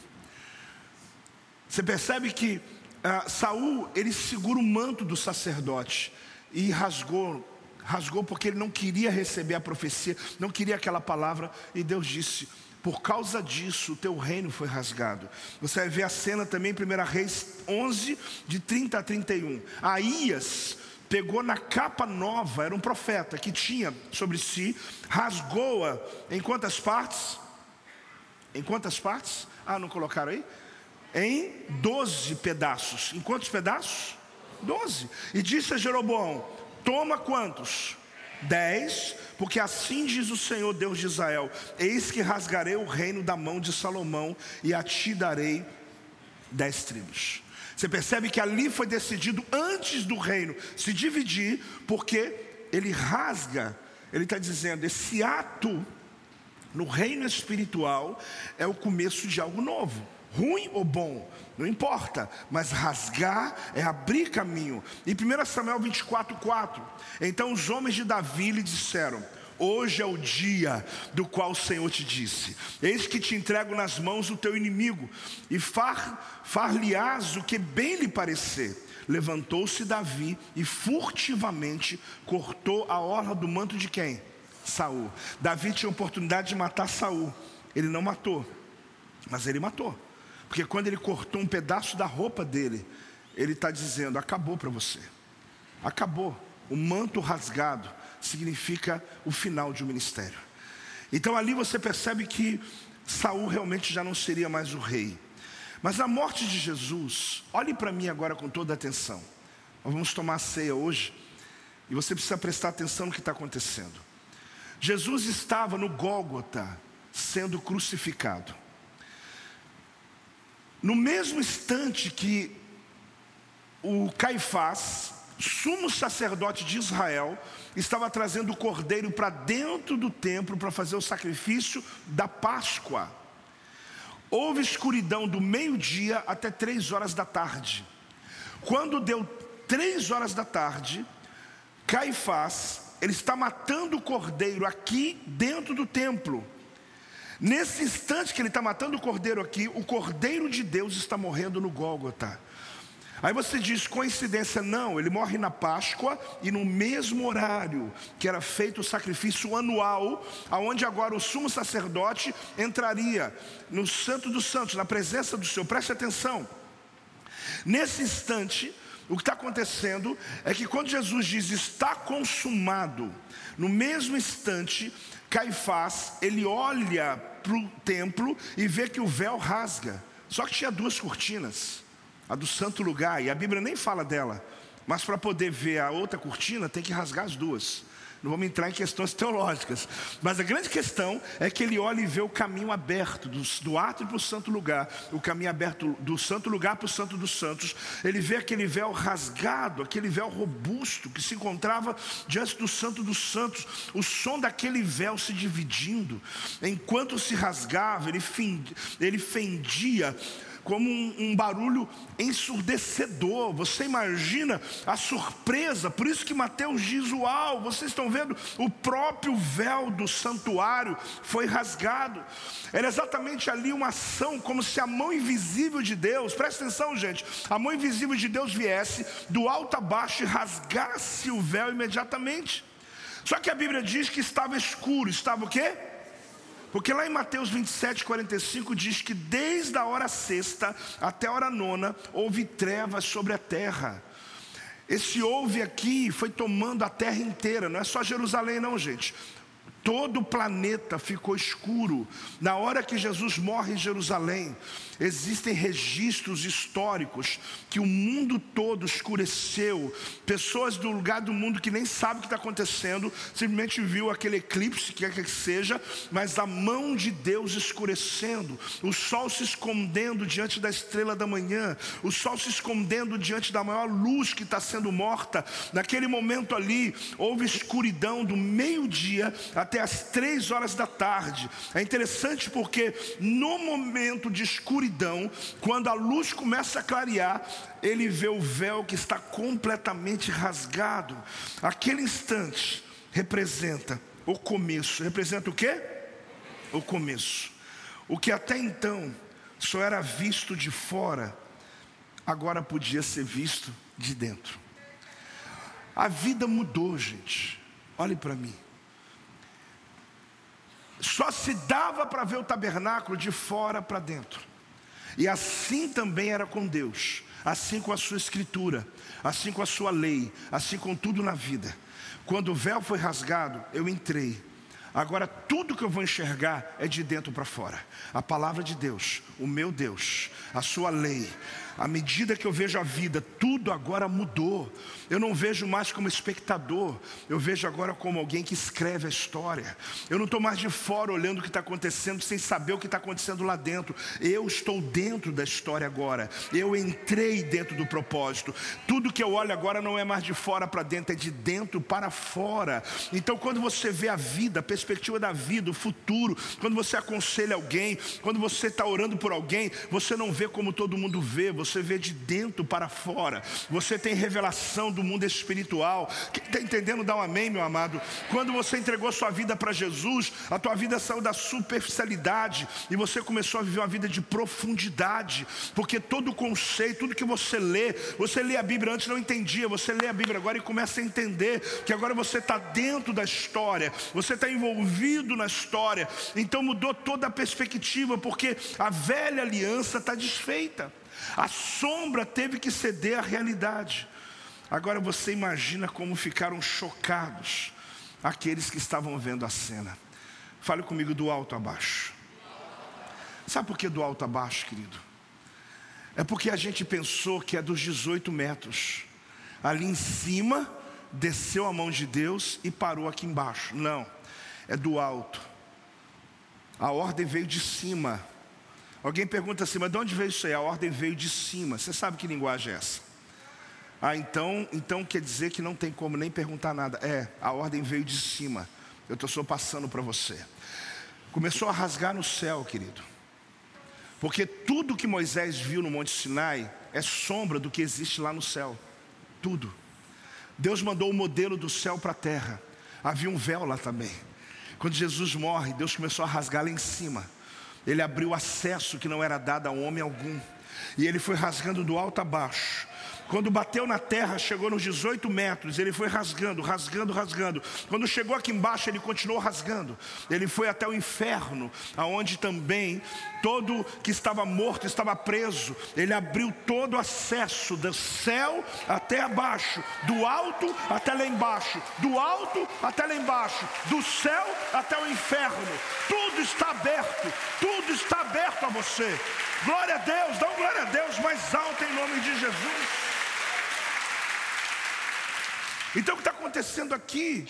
Você percebe que ah, Saul ele segura o manto do sacerdote e rasgou, rasgou porque ele não queria receber a profecia, não queria aquela palavra, e Deus disse: por causa disso, o teu reino foi rasgado. Você vai ver a cena também, 1 Reis 11, de 30 a 31. Aías pegou na capa nova, era um profeta que tinha sobre si, rasgou-a em quantas partes? Em quantas partes? Ah, não colocaram aí? Em doze pedaços. Em quantos pedaços? Doze. E disse a Jeroboão: Toma quantos? 10, porque assim diz o Senhor Deus de Israel: Eis que rasgarei o reino da mão de Salomão e a ti darei dez tribos. Você percebe que ali foi decidido antes do reino se dividir, porque ele rasga, ele está dizendo, esse ato no reino espiritual é o começo de algo novo. Ruim ou bom, não importa, mas rasgar é abrir caminho. Em 1 Samuel 24, 4, então os homens de Davi lhe disseram: Hoje é o dia do qual o Senhor te disse: Eis que te entrego nas mãos do teu inimigo, e far-lhe-ás o que bem lhe parecer. Levantou-se Davi e furtivamente cortou a orla do manto de quem? Saul. Davi tinha oportunidade de matar Saul. Ele não matou, mas ele matou. Porque quando ele cortou um pedaço da roupa dele, ele está dizendo: acabou para você. Acabou. O manto rasgado significa o final de um ministério. Então ali você percebe que Saul realmente já não seria mais o rei. Mas na morte de Jesus, olhe para mim agora com toda atenção. Nós vamos tomar ceia hoje e você precisa prestar atenção no que está acontecendo. Jesus estava no Gólgota sendo crucificado. No mesmo instante que o Caifás, sumo sacerdote de Israel, estava trazendo o cordeiro para dentro do templo para fazer o sacrifício da Páscoa. Houve escuridão do meio-dia até três horas da tarde. Quando deu três horas da tarde, Caifás ele está matando o cordeiro aqui dentro do templo. Nesse instante que ele está matando o cordeiro aqui, o cordeiro de Deus está morrendo no Gólgota. Aí você diz, coincidência? Não, ele morre na Páscoa e no mesmo horário que era feito o sacrifício anual, aonde agora o sumo sacerdote entraria no Santo dos Santos, na presença do Senhor. Preste atenção. Nesse instante, o que está acontecendo é que quando Jesus diz está consumado, no mesmo instante, Caifás, ele olha para o templo e vê que o véu rasga. Só que tinha duas cortinas, a do santo lugar, e a Bíblia nem fala dela, mas para poder ver a outra cortina tem que rasgar as duas. Não vamos entrar em questões teológicas. Mas a grande questão é que ele olha e vê o caminho aberto do, do átrio para o santo lugar, o caminho aberto do santo lugar para o santo dos santos. Ele vê aquele véu rasgado, aquele véu robusto que se encontrava diante do santo dos santos. O som daquele véu se dividindo. Enquanto se rasgava, ele, ele fendia como um, um, barulho ensurdecedor. Você imagina a surpresa, por isso que Mateus diz: Uau, vocês estão vendo, o próprio véu do santuário foi rasgado. Era exatamente ali uma ação, como se a mão invisível de Deus, presta atenção, gente, a mão invisível de Deus viesse do alto a baixo e rasgasse o véu imediatamente. Só que a Bíblia diz que estava escuro, estava o quê? Porque lá em Mateus 27, 45 diz que desde a hora sexta até a hora nona houve trevas sobre a terra. Esse houve aqui foi tomando a terra inteira, não é só Jerusalém, não, gente. Todo o planeta ficou escuro. Na hora que Jesus morre em Jerusalém, existem registros históricos que o mundo todo escureceu. Pessoas do lugar do mundo que nem sabem o que está acontecendo, simplesmente viu aquele eclipse, quer que seja, mas a mão de Deus escurecendo, o sol se escondendo diante da estrela da manhã, o sol se escondendo diante da maior luz que está sendo morta. Naquele momento ali, houve escuridão do meio-dia até as três horas da tarde. É interessante porque no momento de escuridão, quando a luz começa a clarear, ele vê o véu que está completamente rasgado. Aquele instante representa o começo. Representa o quê? O começo. O que até então só era visto de fora, agora podia ser visto de dentro. A vida mudou, gente. Olhe para mim. Só se dava para ver o tabernáculo de fora para dentro. E assim também era com Deus, assim com a sua escritura, assim com a sua lei, assim com tudo na vida. Quando o véu foi rasgado, eu entrei. Agora tudo que eu vou enxergar é de dentro para fora. A palavra de Deus, o meu Deus, a sua lei, à medida que eu vejo a vida, tudo agora mudou. Eu não vejo mais como espectador, eu vejo agora como alguém que escreve a história. Eu não estou mais de fora olhando o que está acontecendo, sem saber o que está acontecendo lá dentro. Eu estou dentro da história agora. Eu entrei dentro do propósito. Tudo que eu olho agora não é mais de fora para dentro, é de dentro para fora. Então, quando você vê a vida, a perspectiva da vida, o futuro, quando você aconselha alguém, quando você está orando por alguém, você não vê como todo mundo vê, você você vê de dentro para fora, você tem revelação do mundo espiritual. Quem está entendendo, dá um amém, meu amado. Quando você entregou sua vida para Jesus, a tua vida saiu da superficialidade e você começou a viver uma vida de profundidade, porque todo o conceito, tudo que você lê, você lê a Bíblia antes não entendia, você lê a Bíblia agora e começa a entender que agora você está dentro da história, você está envolvido na história, então mudou toda a perspectiva, porque a velha aliança está desfeita. A sombra teve que ceder à realidade. Agora você imagina como ficaram chocados aqueles que estavam vendo a cena. Fale comigo do alto a baixo. Sabe por que do alto a baixo, querido? É porque a gente pensou que é dos 18 metros. Ali em cima, desceu a mão de Deus e parou aqui embaixo. Não, é do alto. A ordem veio de cima. Alguém pergunta assim, mas de onde veio isso aí? A ordem veio de cima. Você sabe que linguagem é essa? Ah, então, então quer dizer que não tem como nem perguntar nada. É, a ordem veio de cima. Eu estou só passando para você. Começou a rasgar no céu, querido. Porque tudo que Moisés viu no Monte Sinai é sombra do que existe lá no céu. Tudo. Deus mandou o modelo do céu para a terra. Havia um véu lá também. Quando Jesus morre, Deus começou a rasgar lá em cima. Ele abriu acesso que não era dado a homem algum. E ele foi rasgando do alto a baixo. Quando bateu na terra, chegou nos 18 metros, ele foi rasgando, rasgando, rasgando. Quando chegou aqui embaixo, ele continuou rasgando. Ele foi até o inferno, aonde também todo que estava morto estava preso. Ele abriu todo o acesso do céu até abaixo, do alto até lá embaixo, do alto até lá embaixo, do céu até o inferno. Tudo está aberto, tudo está aberto a você. Glória a Deus, dá um glória a Deus mais alto em nome de Jesus. Então o que está acontecendo aqui?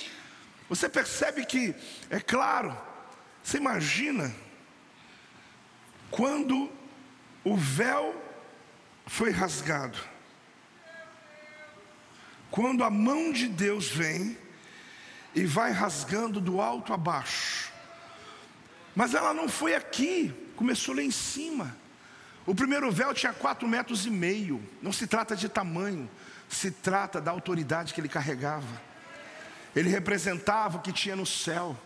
Você percebe que, é claro, você imagina quando o véu foi rasgado, quando a mão de Deus vem e vai rasgando do alto a baixo, mas ela não foi aqui, começou lá em cima. O primeiro véu tinha quatro metros e meio, não se trata de tamanho, se trata da autoridade que ele carregava. Ele representava o que tinha no céu.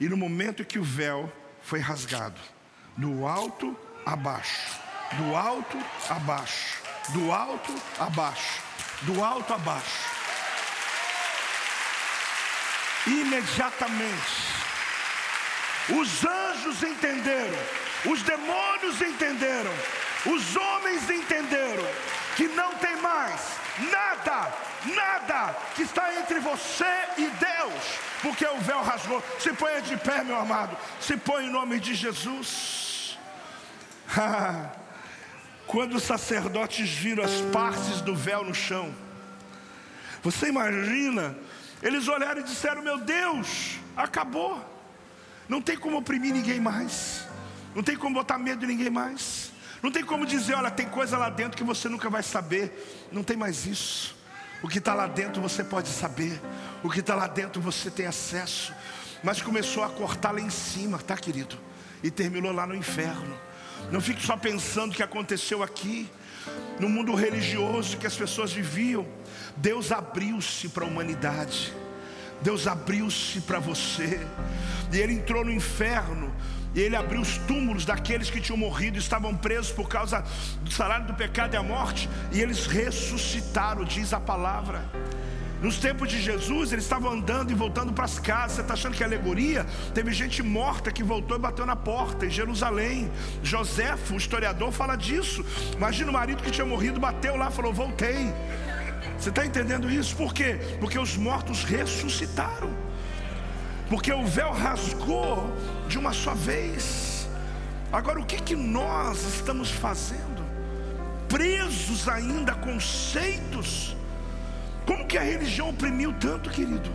E no momento que o véu foi rasgado, do alto a baixo, do alto a baixo, do alto a baixo, do alto a baixo. Imediatamente, os anjos entenderam, os demônios entenderam, os homens entenderam que não tem nada, nada que está entre você e Deus, porque o véu rasgou. Se ponha de pé, meu amado, se põe em nome de Jesus. Quando os sacerdotes viram as partes do véu no chão, você imagina, eles olharam e disseram: Meu Deus, acabou, não tem como oprimir ninguém mais, não tem como botar medo em ninguém mais. Não tem como dizer, olha, tem coisa lá dentro que você nunca vai saber. Não tem mais isso. O que está lá dentro você pode saber. O que está lá dentro você tem acesso. Mas começou a cortar lá em cima, tá, querido? E terminou lá no inferno. Não fique só pensando o que aconteceu aqui. No mundo religioso que as pessoas viviam, Deus abriu-se para a humanidade. Deus abriu-se para você. E ele entrou no inferno e ele abriu os túmulos daqueles que tinham morrido, estavam presos por causa do salário do pecado e a morte, e eles ressuscitaram, diz a palavra. Nos tempos de Jesus, eles estavam andando e voltando para as casas. Você está achando que é alegoria? Teve gente morta que voltou e bateu na porta em Jerusalém. José, o historiador, fala disso. Imagina o marido que tinha morrido, bateu lá, falou: Voltei. Você está entendendo isso? Por quê? Porque os mortos ressuscitaram. Porque o véu rasgou de uma só vez. Agora, o que, que nós estamos fazendo? presos ainda a conceitos. Como que a religião oprimiu tanto, querido?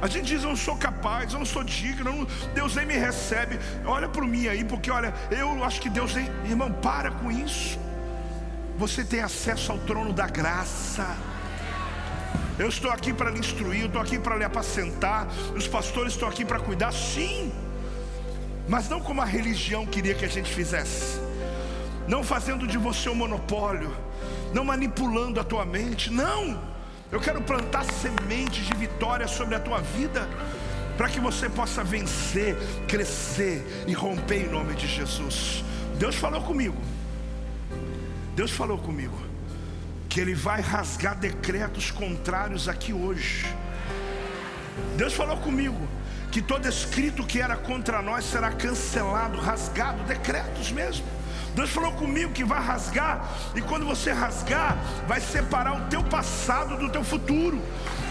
A gente diz, eu não sou capaz, eu não sou digno, Deus nem me recebe. Olha para mim aí, porque olha, eu acho que Deus nem. Irmão, para com isso. Você tem acesso ao trono da graça. Eu estou aqui para lhe instruir, eu estou aqui para lhe apacentar. Os pastores estão aqui para cuidar, sim. Mas não como a religião queria que a gente fizesse. Não fazendo de você um monopólio. Não manipulando a tua mente. Não eu quero plantar sementes de vitória sobre a tua vida, para que você possa vencer, crescer e romper em nome de Jesus. Deus falou comigo. Deus falou comigo que Ele vai rasgar decretos contrários aqui hoje. Deus falou comigo que todo escrito que era contra nós será cancelado, rasgado, decretos mesmo. Deus falou comigo que vai rasgar, e quando você rasgar, vai separar o teu passado do teu futuro.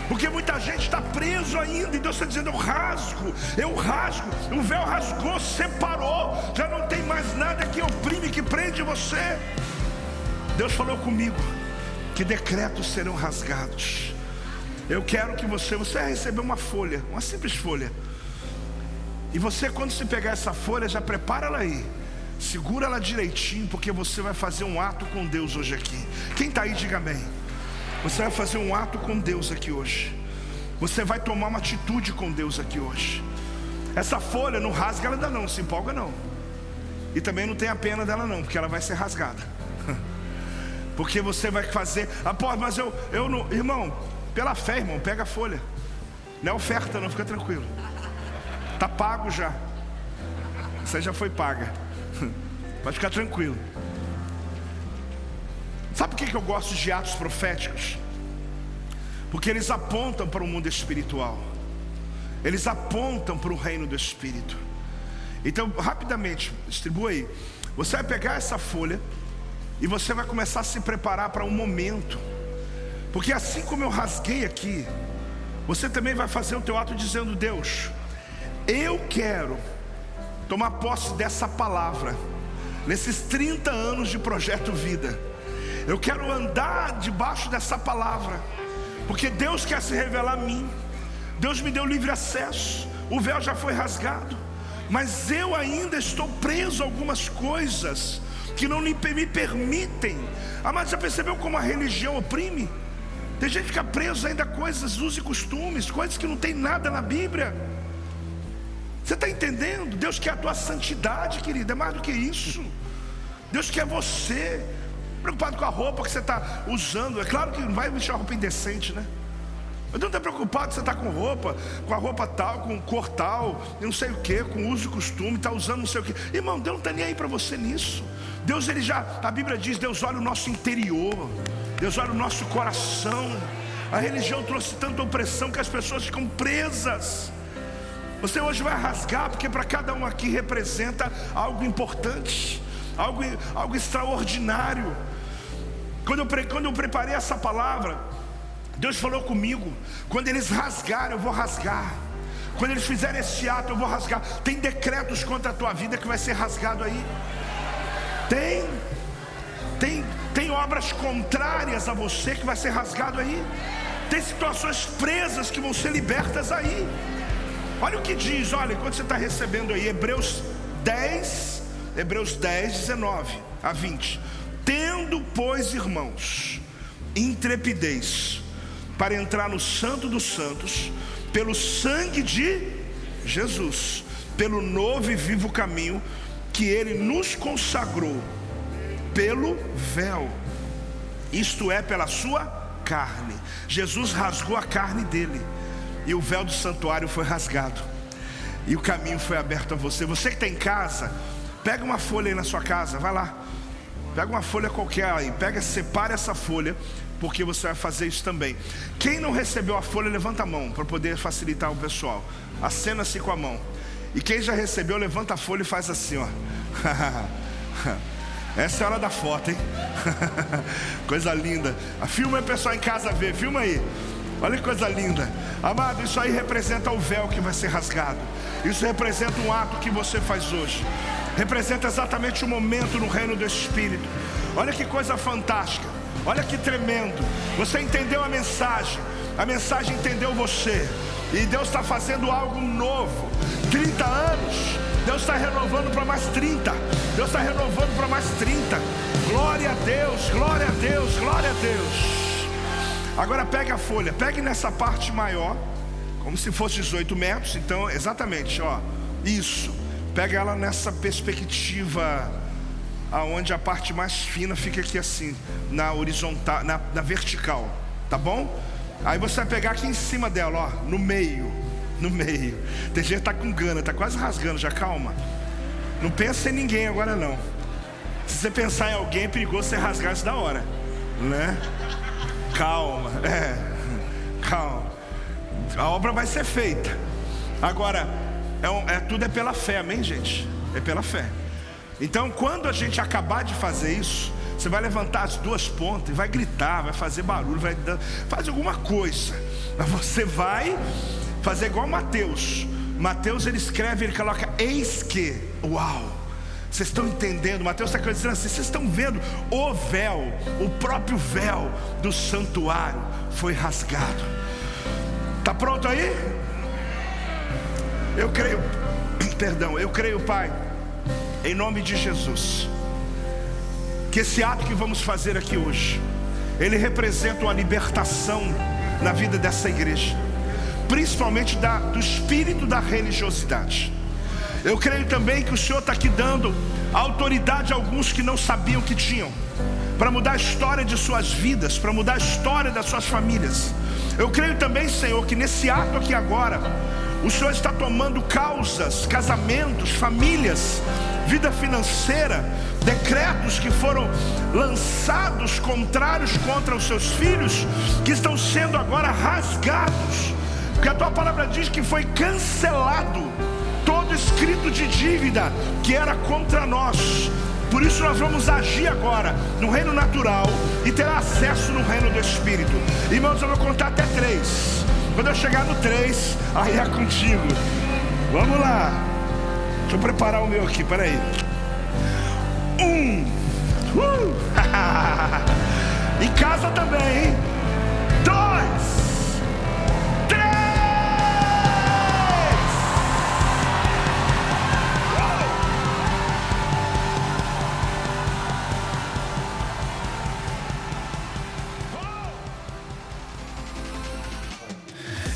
Porque muita gente está preso ainda, e Deus está dizendo: eu rasgo, eu rasgo, o véu rasgou, separou, já não tem mais nada que oprime, que prende você. Deus falou comigo que decretos serão rasgados. Eu quero que você, você vai receber uma folha, uma simples folha. E você, quando se pegar essa folha, já prepara ela aí. Segura ela direitinho, porque você vai fazer um ato com Deus hoje aqui. Quem está aí, diga amém. Você vai fazer um ato com Deus aqui hoje. Você vai tomar uma atitude com Deus aqui hoje. Essa folha não rasga ela ainda não, se empolga não. E também não tem a pena dela não, porque ela vai ser rasgada. Porque você vai fazer, ah, pô, mas eu, eu não, irmão, pela fé, irmão, pega a folha. Não é oferta, não, fica tranquilo. Tá pago já. Você já foi paga. Pode ficar tranquilo. Sabe por que eu gosto de atos proféticos? Porque eles apontam para o mundo espiritual, eles apontam para o reino do Espírito. Então, rapidamente, distribua aí. Você vai pegar essa folha e você vai começar a se preparar para um momento, porque assim como eu rasguei aqui, você também vai fazer o teu ato dizendo: Deus, eu quero tomar posse dessa palavra nesses 30 anos de projeto vida. Eu quero andar debaixo dessa palavra, porque Deus quer se revelar a mim. Deus me deu livre acesso, o véu já foi rasgado, mas eu ainda estou preso a algumas coisas que não me permitem. Amado, já percebeu como a religião oprime? Tem gente que fica preso ainda a coisas, usos e costumes, coisas que não tem nada na Bíblia. Você está entendendo? Deus quer a tua santidade, querida, é mais do que isso. Deus quer você. Preocupado com a roupa que você está usando. É claro que não vai vestir uma roupa indecente, né? Mas não está preocupado você está com roupa, com a roupa tal, com cor tal, não sei o que, com uso e costume, está usando não sei o que. Irmão, Deus não está nem aí para você nisso. Deus, ele já, a Bíblia diz, Deus olha o nosso interior, Deus olha o nosso coração. A religião trouxe tanta opressão que as pessoas ficam presas. Você hoje vai rasgar, porque para cada um aqui representa algo importante, algo, algo extraordinário. Quando eu, quando eu preparei essa palavra, Deus falou comigo: quando eles rasgarem, eu vou rasgar. Quando eles fizerem esse ato, eu vou rasgar. Tem decretos contra a tua vida que vai ser rasgado aí. Tem. Tem, tem obras contrárias a você que vai ser rasgado aí. Tem situações presas que vão ser libertas aí. Olha o que diz, olha, quando você está recebendo aí, Hebreus 10, Hebreus 10, 19 a 20. Tendo, pois, irmãos, intrepidez para entrar no Santo dos Santos, pelo sangue de Jesus, pelo novo e vivo caminho que ele nos consagrou, pelo véu, isto é, pela sua carne. Jesus rasgou a carne dele e o véu do santuário foi rasgado, e o caminho foi aberto a você. Você que está em casa, pega uma folha aí na sua casa, vai lá, pega uma folha qualquer aí, pega, separe essa folha, porque você vai fazer isso também. Quem não recebeu a folha, levanta a mão para poder facilitar o pessoal. Acena-se com a mão. E quem já recebeu, levanta a folha e faz assim, ó. Essa é a hora da foto, hein? Coisa linda. Filma aí, pessoal em casa ver, filma aí. Olha que coisa linda. Amado, isso aí representa o véu que vai ser rasgado. Isso representa um ato que você faz hoje. representa exatamente o momento no reino do Espírito. Olha que coisa fantástica, olha que tremendo. Você entendeu a mensagem, a mensagem entendeu você, e Deus está fazendo algo novo. 30 anos, Deus está renovando para mais 30, Deus está renovando para mais 30. Glória a Deus, glória a Deus, glória a Deus. Agora pegue a folha, pegue nessa parte maior, como se fosse 18 metros, então exatamente, ó, isso. Pega ela nessa perspectiva aonde a parte mais fina fica aqui assim, na horizontal, na, na vertical, tá bom? Aí você vai pegar aqui em cima dela, ó, no meio, no meio. Tem gente que tá com gana, tá quase rasgando, já calma. Não pensa em ninguém agora não. Se você pensar em alguém, é perigoso você rasgar isso da hora, né? Calma, é, calma. A obra vai ser feita. Agora, é, é, tudo é pela fé, amém, gente? É pela fé. Então, quando a gente acabar de fazer isso, você vai levantar as duas pontas e vai gritar, vai fazer barulho, vai fazer alguma coisa. Mas você vai fazer igual Mateus. Mateus ele escreve, ele coloca eis que. Uau! Vocês estão entendendo? Mateus está dizendo assim: vocês estão vendo o véu, o próprio véu do santuário foi rasgado. Está pronto aí? Eu creio, perdão, eu creio, Pai, em nome de Jesus, que esse ato que vamos fazer aqui hoje, ele representa uma libertação na vida dessa igreja, principalmente da, do espírito da religiosidade. Eu creio também que o Senhor está aqui dando autoridade a alguns que não sabiam que tinham, para mudar a história de suas vidas, para mudar a história das suas famílias. Eu creio também, Senhor, que nesse ato aqui agora, o Senhor está tomando causas, casamentos, famílias, vida financeira, decretos que foram lançados contrários contra os seus filhos, que estão sendo agora rasgados, porque a tua palavra diz que foi cancelado todo escrito de dívida que era contra nós. Por isso nós vamos agir agora no reino natural e ter acesso no reino do Espírito. Irmãos, eu vou contar até três. Quando eu chegar no 3, aí é contigo. Vamos lá. Deixa eu preparar o meu aqui, peraí. Um. Uh. em casa também, hein?